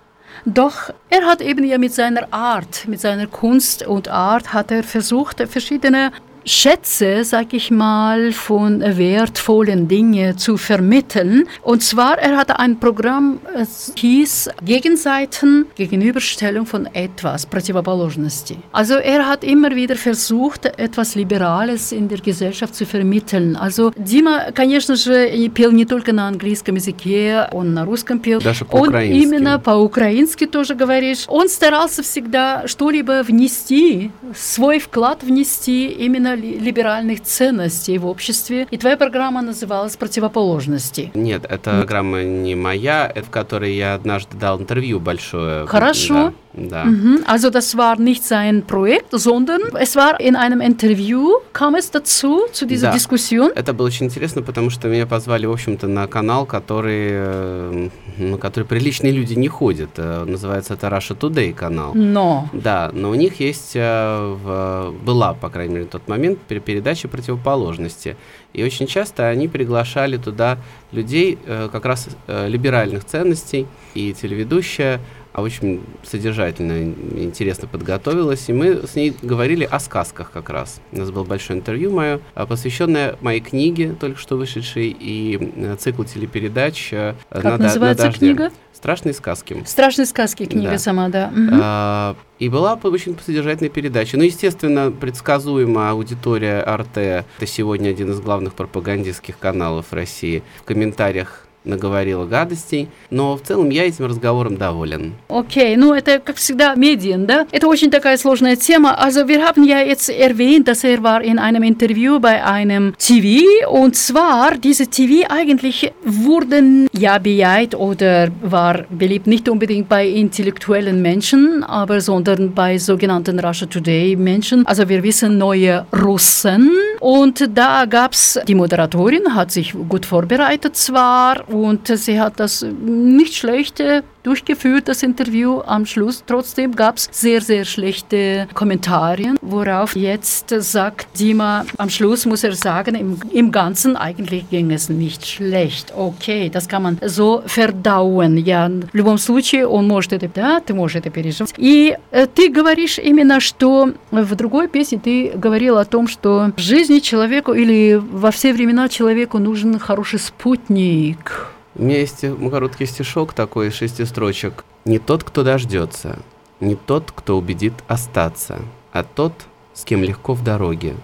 Doch er hat eben ja mit seiner Art, mit seiner Kunst und Art hat er versucht, verschiedene Schätze, sag ich mal, von wertvollen Dingen zu vermitteln. Und zwar, er hatte ein Programm, es hieß Gegenseiten, Gegenüberstellung von etwas, Противоположности. Also er hat immer wieder versucht, etwas Liberales in der Gesellschaft zu vermitteln. Also Дима, конечно же, пел не только на английском языке, он на русском пел. Даже Он по-украински. именно по-украински тоже говоришь. Он старался всегда что-либо внести, свой вклад внести именно ли- либеральных ценностей в обществе. И твоя программа называлась «Противоположности». Нет, эта программа не моя, в которой я однажды дал интервью большое. Хорошо. Да. Mhm, also das war nicht sein Projekt, sondern es war in einem Interview, kam es dazu, zu dieser Да. Diskussion? Это было очень интересно, потому что меня позвали, в общем-то, на канал, который, э, на который приличные люди не ходят. Э, Называется это Russia Today канал. No. Да, но у них есть, э, была, по крайней мере, на тот момент, пер- передача противоположности. И очень часто они приглашали туда людей как раз либеральных ценностей. И телеведущая а очень содержательно интересно подготовилась. И мы с ней говорили о сказках как раз. У нас было большое интервью мое, а, посвященное моей книге, только что вышедшей, и э, циклу телепередач э, Как «На называется на дожде». книга? «Страшные сказки». Страшные сказки книга Да. сама, да. А, И была очень содержательная передача. Ну, естественно, предсказуемо аудитория РТ, это сегодня один из главных пропагандистских каналов России, в комментариях наговорила гадостей, но в целом я этим разговором доволен. Okay, ну это, как всегда, Medien, да? Это очень такая сложная тема. Also wir haben ja jetzt erwähnt, dass er war in einem Interview bei einem TV und zwar, diese TV eigentlich wurden ja bejaht oder war beliebt nicht unbedingt bei intellektuellen Menschen, aber sondern bei sogenannten Russia Today Menschen. Also wir wissen neue Russen und da gab's die Moderatorin, hat sich gut vorbereitet zwar und sie hat das nicht schlecht äh, durchgeführt, das Interview am Schluss. Trotzdem gab's sehr, sehr schlechte Kommentare, worauf jetzt äh, sagt Dima, am Schluss muss er sagen, im, im Ganzen eigentlich ging es nicht schlecht. Окей, das kann man so verdauen. Я в любом случае, он может это, да, ты можешь это пережить. И э, ты говоришь именно, что в другой песне ты говорил о том, что в жизни человеку или во все времена человеку нужен хороший спутник. У меня есть короткий стишок такой шести строчек. «Не тот, кто дождется, не тот, кто убедит остаться, а тот, с кем легко в дороге.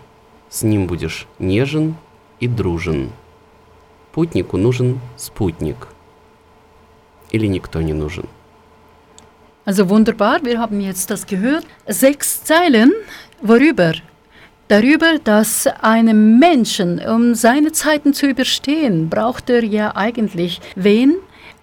С ним будешь нежен и дружен. Путнику нужен спутник. Или никто не нужен». Also wunderbar, wir haben jetzt das gehört. Sechs Zeilen, worüber? Darüber, dass einem Menschen, um seine Zeiten zu überstehen, braucht er ja eigentlich wen?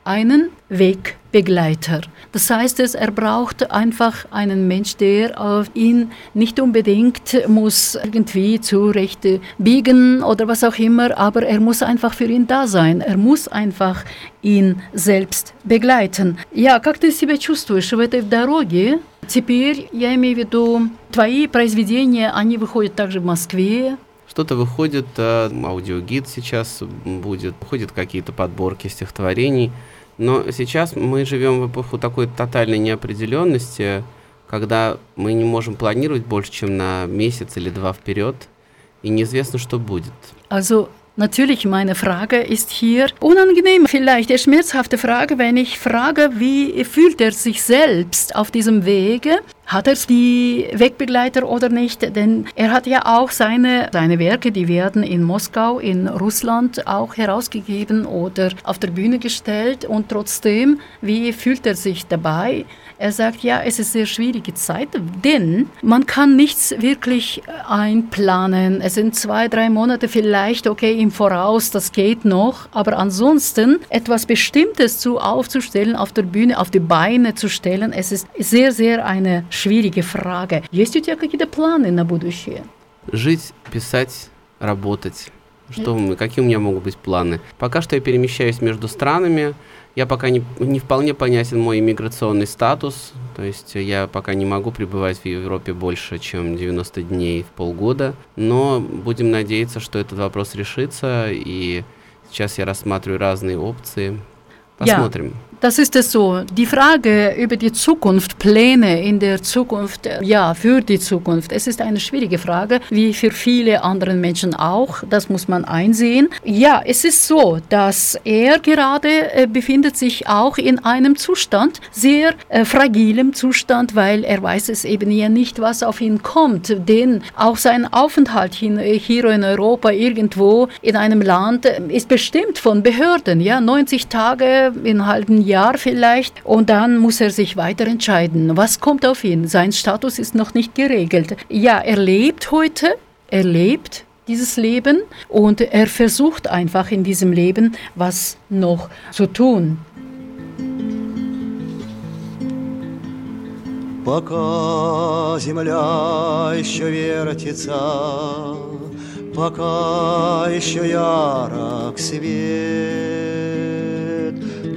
Einen Wegbegleiter. Das heißt, es, er braucht einfach einen Mensch, der auf ihn nicht unbedingt muss irgendwie zurecht biegen oder was auch immer, aber er muss einfach für ihn da sein. Er muss einfach ihn selbst begleiten. Ja, как ты себя чувствуешь в этой дороге? Теперь, я имею в виду, твои произведения, они выходят также в Москве. Что-то выходит, э, аудиогид сейчас будет, выходят какие-то подборки стихотворений. Но сейчас мы живем в эпоху такой тотальной неопределенности, когда мы не можем планировать больше, чем на месяц или два вперед, и неизвестно, что будет. Also natürlich, meine Frage ist hier unangenehm, vielleicht eine schmerzhafte Frage, wenn ich frage, wie fühlt er sich selbst auf diesem Wege? Hat er die Wegbegleiter oder nicht? Denn er hat ja auch seine, seine Werke, die werden in Moskau, in Russland auch herausgegeben oder auf der Bühne gestellt. Und trotzdem, wie fühlt er sich dabei? Er sagt, ja, es ist eine sehr schwierige Zeit, denn man kann nichts wirklich einplanen. Es sind zwei, drei Monate vielleicht, okay, im Voraus, das geht noch. Aber ansonsten etwas Bestimmtes zu aufzustellen, auf der Bühne, auf die Beine zu stellen, es ist sehr, sehr eine schwierige Frage. Есть у тебя какие-то планы на будущее? Жить, писать, работать. Что, мы- какие у меня могут быть планы? Пока что я перемещаюсь между странами. Я пока не, не вполне понятен мой иммиграционный статус. То есть я пока не могу пребывать в Европе больше, чем 90 дней в полгода. Но будем надеяться, что этот вопрос решится. И сейчас я рассматриваю разные опции. Посмотрим. Das ist es so. Die Frage über die Zukunft, Pläne in der Zukunft, äh, ja, für die Zukunft, es ist eine schwierige Frage, wie für viele andere Menschen auch. Das muss man einsehen. Ja, es ist so, dass er gerade äh, befindet sich auch in einem Zustand, sehr äh, fragilem Zustand, weil er weiß es eben ja nicht, was auf ihn kommt. Denn auch sein Aufenthalt hin, äh, hier in Europa irgendwo in einem Land äh, ist bestimmt von Behörden. Ja, 90 Tage in einem halben Jahr vielleicht und dann muss er sich weiter entscheiden. Was kommt auf ihn? Sein Status ist noch nicht geregelt. Ja, er lebt heute, er lebt dieses Leben und er versucht einfach in diesem Leben was noch zu tun. Пока земля еще вертится, Пока еще ярок свет.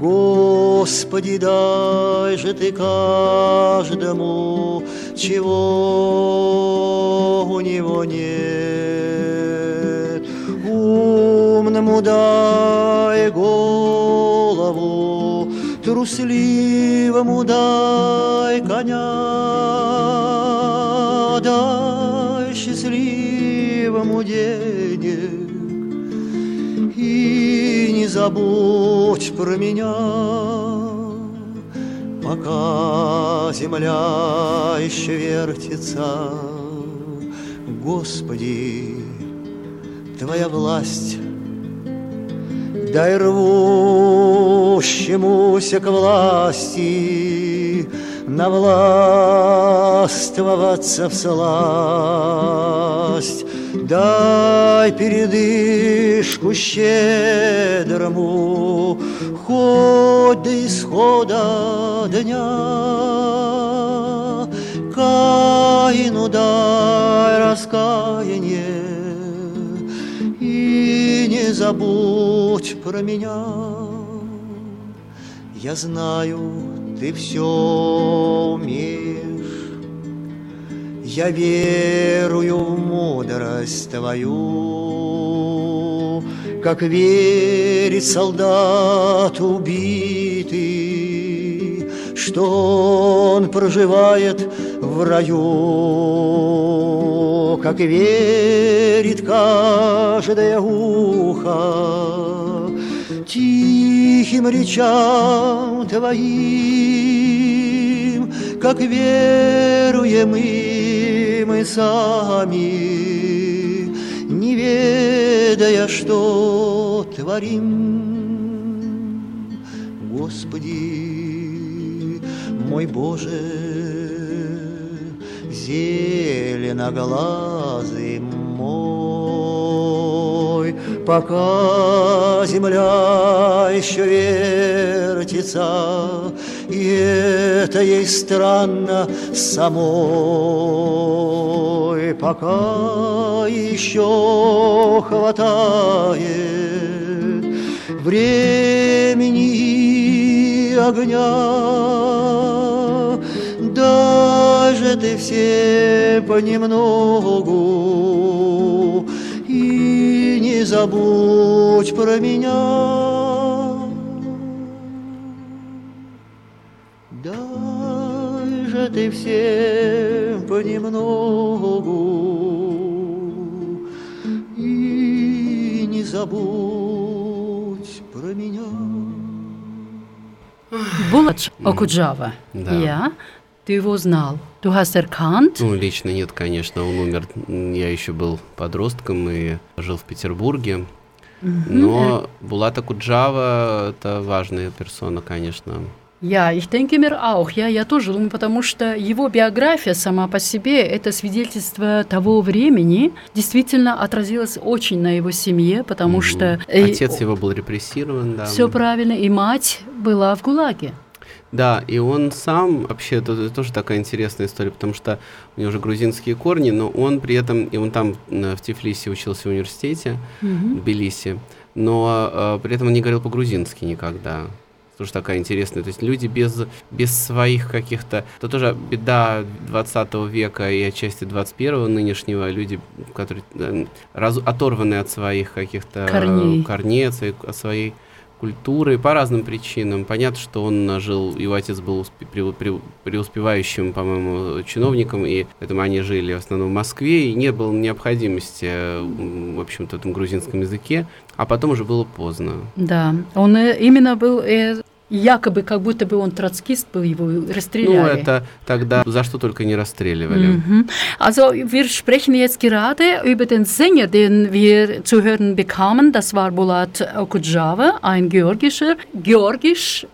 Господи, дай же ты каждому, чего у него нет. Умному дай голову, трусливому дай коня, дай счастливому денег и не забудь про меня, пока земля еще вертится. Господи, Твоя власть Дай рвущемуся к власти Навластвоваться в сласть. Дай передышку щедрому Хоть до исхода дня. Каину дай раскаяние И не забудь про меня. Я знаю, ты все умеешь я верую в мудрость твою, Как верит солдат убитый, Что он проживает в раю, Как верит каждое ухо Тихим речам твоим, Как веруем и мы сами, не ведая, что творим. Господи, мой Боже, зеленоглазый мой, пока земля еще вертится, и это ей странно самой, пока еще хватает времени и огня. Даже ты все понемногу и не забудь про меня. Же ты всем понемногу и не забудь про меня. Булач Окуджава. Да. Ja, ты его знал. Du hast erkannt. Ну, лично нет, конечно, он умер. Я еще был подростком и жил в Петербурге. Но Булата Куджава – это важная персона, конечно. Ja, ich denke mir auch. Ja, я тоже думаю, потому что его биография сама по себе – это свидетельство того времени, действительно отразилось очень на его семье, потому Мгм. что… э, Отец его был репрессирован, да. Все правильно, и мать была в ГУЛАГе. Да, и он сам, вообще, это, это тоже такая интересная история, потому что у него же грузинские корни, но он при этом, и он там э, в Тифлисе учился в университете, в Тбилиси, но э, при этом он не говорил по-грузински никогда. Тоже такая интересная. То есть люди без, без своих каких-то... Это тоже беда 20 века и отчасти 21 нынешнего. Люди, которые э, раз- оторваны от своих каких-то Корней. корней от своей, от своей культуры по разным причинам. Понятно, что он жил, его отец был успе- преуспевающим, по-моему, чиновником, и поэтому они жили в основном в Москве, и не было необходимости, э, в общем-то, в этом грузинском языке, а потом уже было поздно. Да, он э, именно был э, якобы, как будто бы он троцкист был, его расстреляли. Ну, это тогда за что только не расстреливали. Mhm. Also wir sprechen jetzt gerade über den Sänger, den wir zu hören bekamen. Das war Bulat Okudjava, ein georgischer, georgisch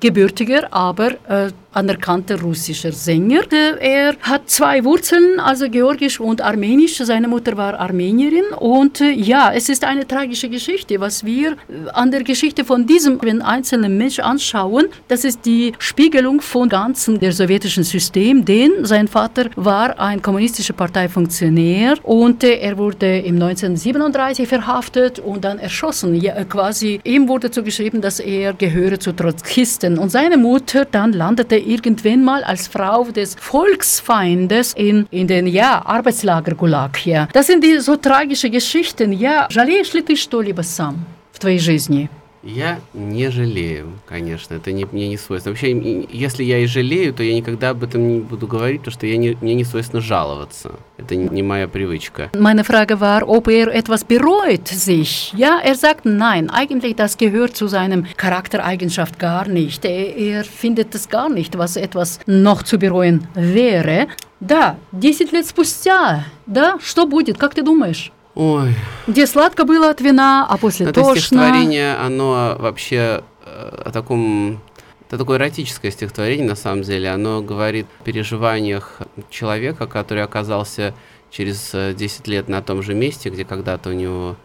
gebürtiger, aber äh, anerkannter russischer Sänger. Er hat zwei Wurzeln, also georgisch und armenisch. Seine Mutter war Armenierin und äh, ja, es ist eine tragische Geschichte, was wir äh, an der Geschichte von diesem einzelnen Mensch anschauen. Das ist die Spiegelung von ganzen der sowjetischen System, denn sein Vater war ein kommunistischer Parteifunktionär und äh, er wurde im 1937 verhaftet und dann erschossen. Ja, quasi ihm wurde zugeschrieben, dass er gehöre zu Trotzkisten und seine Mutter dann landete irgendwann mal als Frau des Volksfeindes in, in den ja, Arbeitslager Gulag hier. Das sind die so tragische Geschichten. Ja, жалеешь ли ты что-либо сам в твоей жизни? Я не жалею, конечно, это не, мне не свойственно. Вообще, если я и жалею, то я никогда об этом не буду говорить, потому что я не, мне не свойственно жаловаться. Это не моя привычка. Meine Frage war, ob er etwas bereut sich. Ja, er sagt nein. Eigentlich das gehört zu seinem Charaktereigenschaft gar nicht. Er, er findet das gar nicht, was etwas noch zu bereuen wäre. Да, 10 лет спустя, да, что будет, как ты думаешь? Ой. Где сладко было от вина, а после Это тошно. стихотворение, оно вообще э, о таком... Это такое эротическое стихотворение, на самом деле. Оно говорит о переживаниях человека, который оказался через 10 э, лет на том же месте, где когда-то у него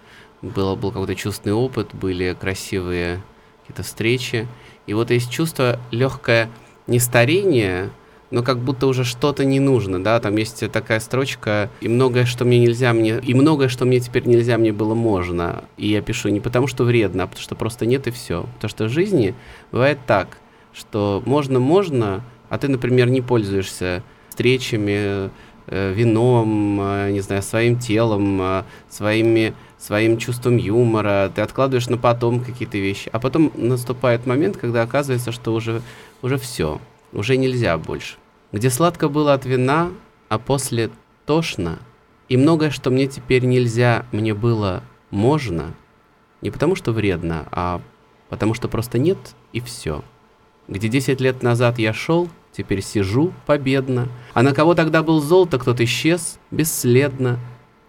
было, был какой-то чувственный опыт, были красивые какие-то встречи. И вот есть чувство легкое не старение, но как будто уже что-то не нужно, да, там есть такая строчка, и многое, что мне нельзя, мне, и многое, что мне теперь нельзя, мне было можно, и я пишу не потому, что вредно, а потому что просто нет и все, потому что в жизни бывает так, что можно-можно, а ты, например, не пользуешься встречами, э, вином, э, не знаю, своим телом, э, своими своим чувством юмора, ты откладываешь на потом какие-то вещи, а потом наступает момент, когда оказывается, что уже, уже все, уже нельзя больше. Где сладко было от вина, а после тошно, и многое, что мне теперь нельзя, мне было можно, не потому что вредно, а потому что просто нет и все. Где 10 лет назад я шел, теперь сижу победно, а на кого тогда был зол-то кто-то исчез бесследно,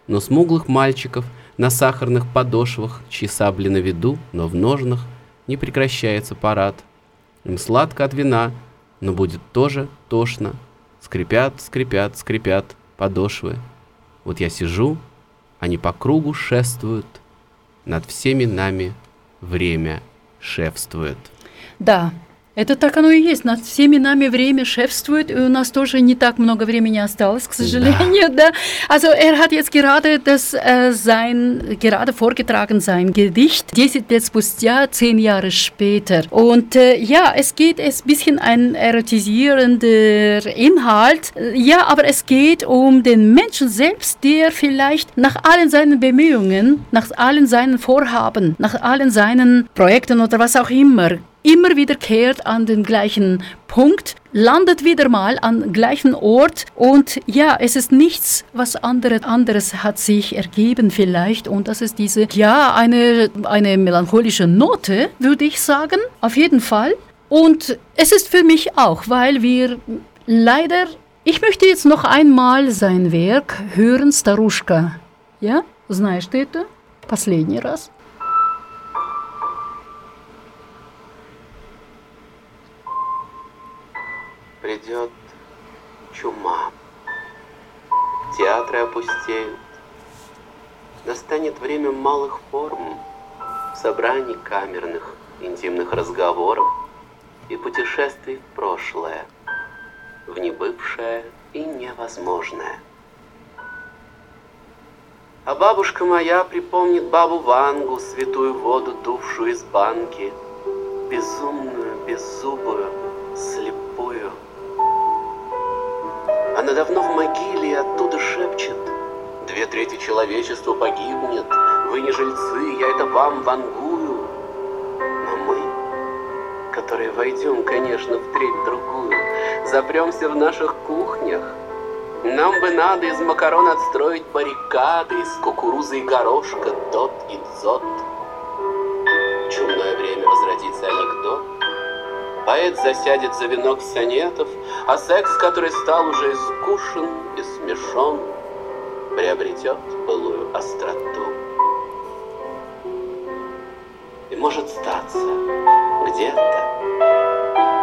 но смуглых мальчиков на сахарных подошвах, чьи сабли на виду, но в ножнах, не прекращается парад. Им сладко от вина, но будет тоже тошно. Скрипят, скрипят, скрипят подошвы. Вот я сижу, они по кругу шествуют, над всеми нами время шефствует. Да, Это так оно и есть. Над всеми нами время шефствует, и у нас тоже не так много времени осталось, к сожалению. Да. да. Also er hat jetzt gerade das äh, sein gerade vorgetragen sein Gedicht 10 лет спустя, zehn Jahre später. Und äh, ja, es geht es bisschen ein erotisierender Inhalt. Ja, aber es geht um den Menschen selbst, der vielleicht nach allen seinen Bemühungen, nach allen seinen Vorhaben, nach allen seinen Projekten oder was auch immer immer wieder kehrt an den gleichen Punkt, landet wieder mal am gleichen Ort und ja, es ist nichts, was andere, anderes hat sich ergeben vielleicht und das ist diese, ja, eine, eine melancholische Note, würde ich sagen, auf jeden Fall. Und es ist für mich auch, weil wir leider, ich möchte jetzt noch einmal sein Werk hören, Staruschka. Ja, знаешь ты это? Последний раз. Придет чума. Театры опустеют. Настанет время малых форм, собраний камерных, интимных разговоров и путешествий в прошлое, в небывшее и невозможное. А бабушка моя припомнит бабу Вангу, святую воду, дувшую из банки, безумную, беззубую, слепую, она давно в могиле и оттуда шепчет. Две трети человечества погибнет. Вы не жильцы, я это вам вангую. Но мы, которые войдем, конечно, в треть другую, запремся в наших кухнях. Нам бы надо из макарон отстроить баррикады, из кукурузы и горошка, дот и дзот. Поэт засядет за венок сонетов, а секс, который стал уже искушен и смешон, приобретет былую остроту. И может статься где-то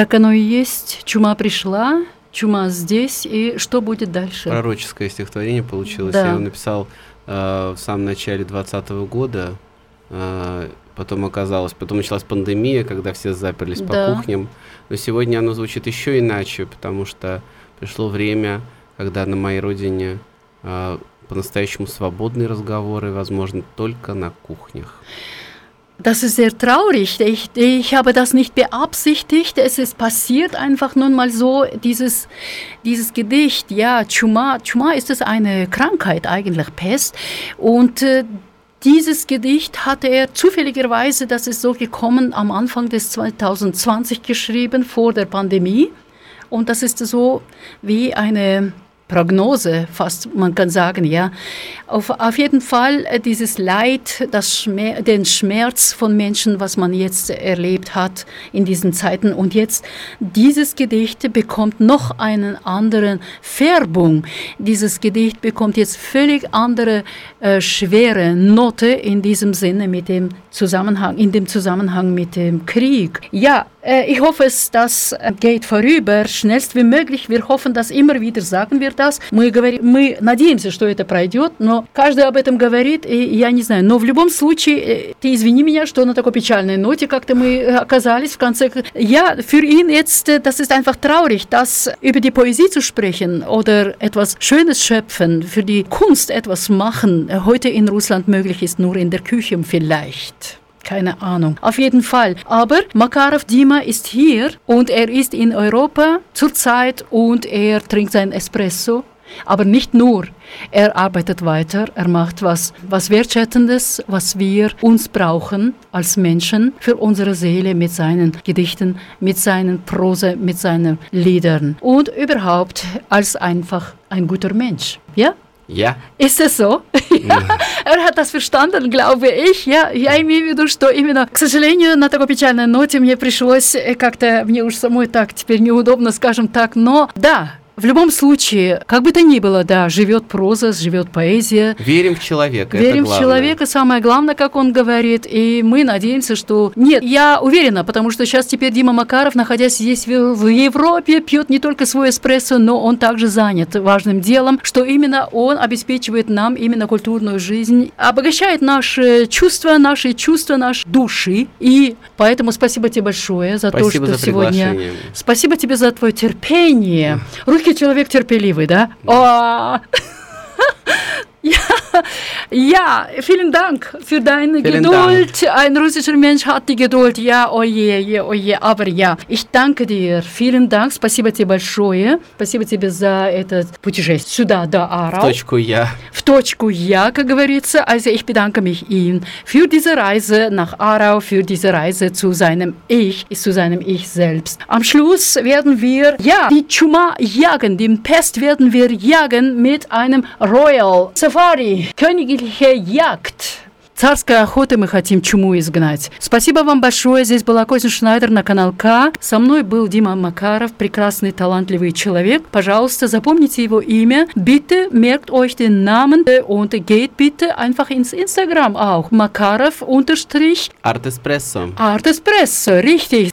Так оно и есть. Чума пришла, чума здесь, и что будет дальше? Пророческое стихотворение получилось. Да. Я его написал э, в самом начале 2020 года. Э, потом оказалось, потом началась пандемия, когда все заперлись Да. по кухням. Но сегодня оно звучит еще иначе, потому что пришло время, когда на моей родине э, по-настоящему свободные разговоры возможны только на кухнях. Das ist sehr traurig. Ich, ich habe das nicht beabsichtigt. Es ist passiert einfach nun mal so, dieses, dieses Gedicht. Ja, Chuma, Chuma ist es eine Krankheit eigentlich, Pest. Und äh, dieses Gedicht hatte er zufälligerweise, das ist so gekommen, am Anfang des 2020 geschrieben, vor der Pandemie. Und das ist so wie eine Prognose, fast man kann sagen, ja. Auf, auf jeden Fall äh, dieses Leid, das Schmer den Schmerz von Menschen, was man jetzt erlebt hat in diesen Zeiten. Und jetzt dieses Gedicht bekommt noch einen anderen Färbung. Dieses Gedicht bekommt jetzt völlig andere äh, schwere Note in diesem Sinne mit dem Zusammenhang, in dem Zusammenhang mit dem Krieg. Ja, ich hoffe, es das äh, geht vorüber, schnellst wie möglich. Wir hoffen, dass immer wieder sagen wir das. Мы, говорим, мы надеемся, что это пройдет, но каждый об этом говорит, и я не знаю. Но в любом случае, äh, ты извини меня, что на такой печальной ноте как-то мы äh, оказались в конце. Ja, für ihn jetzt, äh, das ist einfach traurig, dass über die Poesie zu sprechen oder etwas Schönes schöpfen, für die Kunst etwas machen, äh, heute in Russland möglich ist, nur in der Küche vielleicht. Keine Ahnung. Auf jeden Fall. Aber Makarov Dima ist hier und er ist in Europa zurzeit und er trinkt sein Espresso. Aber nicht nur. Er arbeitet weiter, er macht was, was Wertschätzendes, was wir uns brauchen als Menschen für unsere Seele mit seinen Gedichten, mit seinen Prose, mit seinen Liedern und überhaupt als einfach ein guter Mensch. Ja? Я Ist es so? ja, er hat das verstanden, glaube ich. Я, я имею в виду, что именно, к сожалению, на такой печальной ноте мне пришлось э, как-то, мне уж самой так теперь неудобно, скажем так, но да, в любом случае, как бы то ни было, да, живет проза, живет поэзия, верим в человека. Верим в человека, самое главное, как он говорит, и мы надеемся, что... Нет, я уверена, потому что сейчас теперь Дима Макаров, находясь здесь в Европе, пьет не только свой эспрессо, но он также занят важным делом, что именно он обеспечивает нам именно культурную жизнь, обогащает наши чувства, наши чувства, наши души. И поэтому спасибо тебе большое за то, Спасибо что за сегодня... Спасибо тебе за твое терпение. Русский человек терпеливый, да? О! Ja, ja, vielen Dank für deine Vielen Geduld. Ein russischer Mensch hat die Geduld. Ja, oje, je, oje. Aber ja, ich danke dir. Vielen Dank. Спасибо тебе большое. Спасибо тебе за это путешествие сюда, до В Арау. точку я. В точку Ja, как говорится. Also ich bedanke mich ihm für diese Reise nach Aarau, für diese Reise zu seinem Ich, zu seinem Ich selbst. Am Schluss werden wir, ja, die Chuma jagen, den Pest werden wir jagen mit einem Royal Safari, königliche Jagd. Царской охоты мы хотим чуму изгнать. Спасибо вам большое. Здесь была Козин Шнайдер на канал К. Со мной был Дима Макаров, прекрасный, талантливый человек. Пожалуйста, запомните его имя. Bitte merkt euch den Namen und geht bitte einfach ins Instagram auch. Makarov unterstrich Арт эспрессо. Art Espresso. Richtig.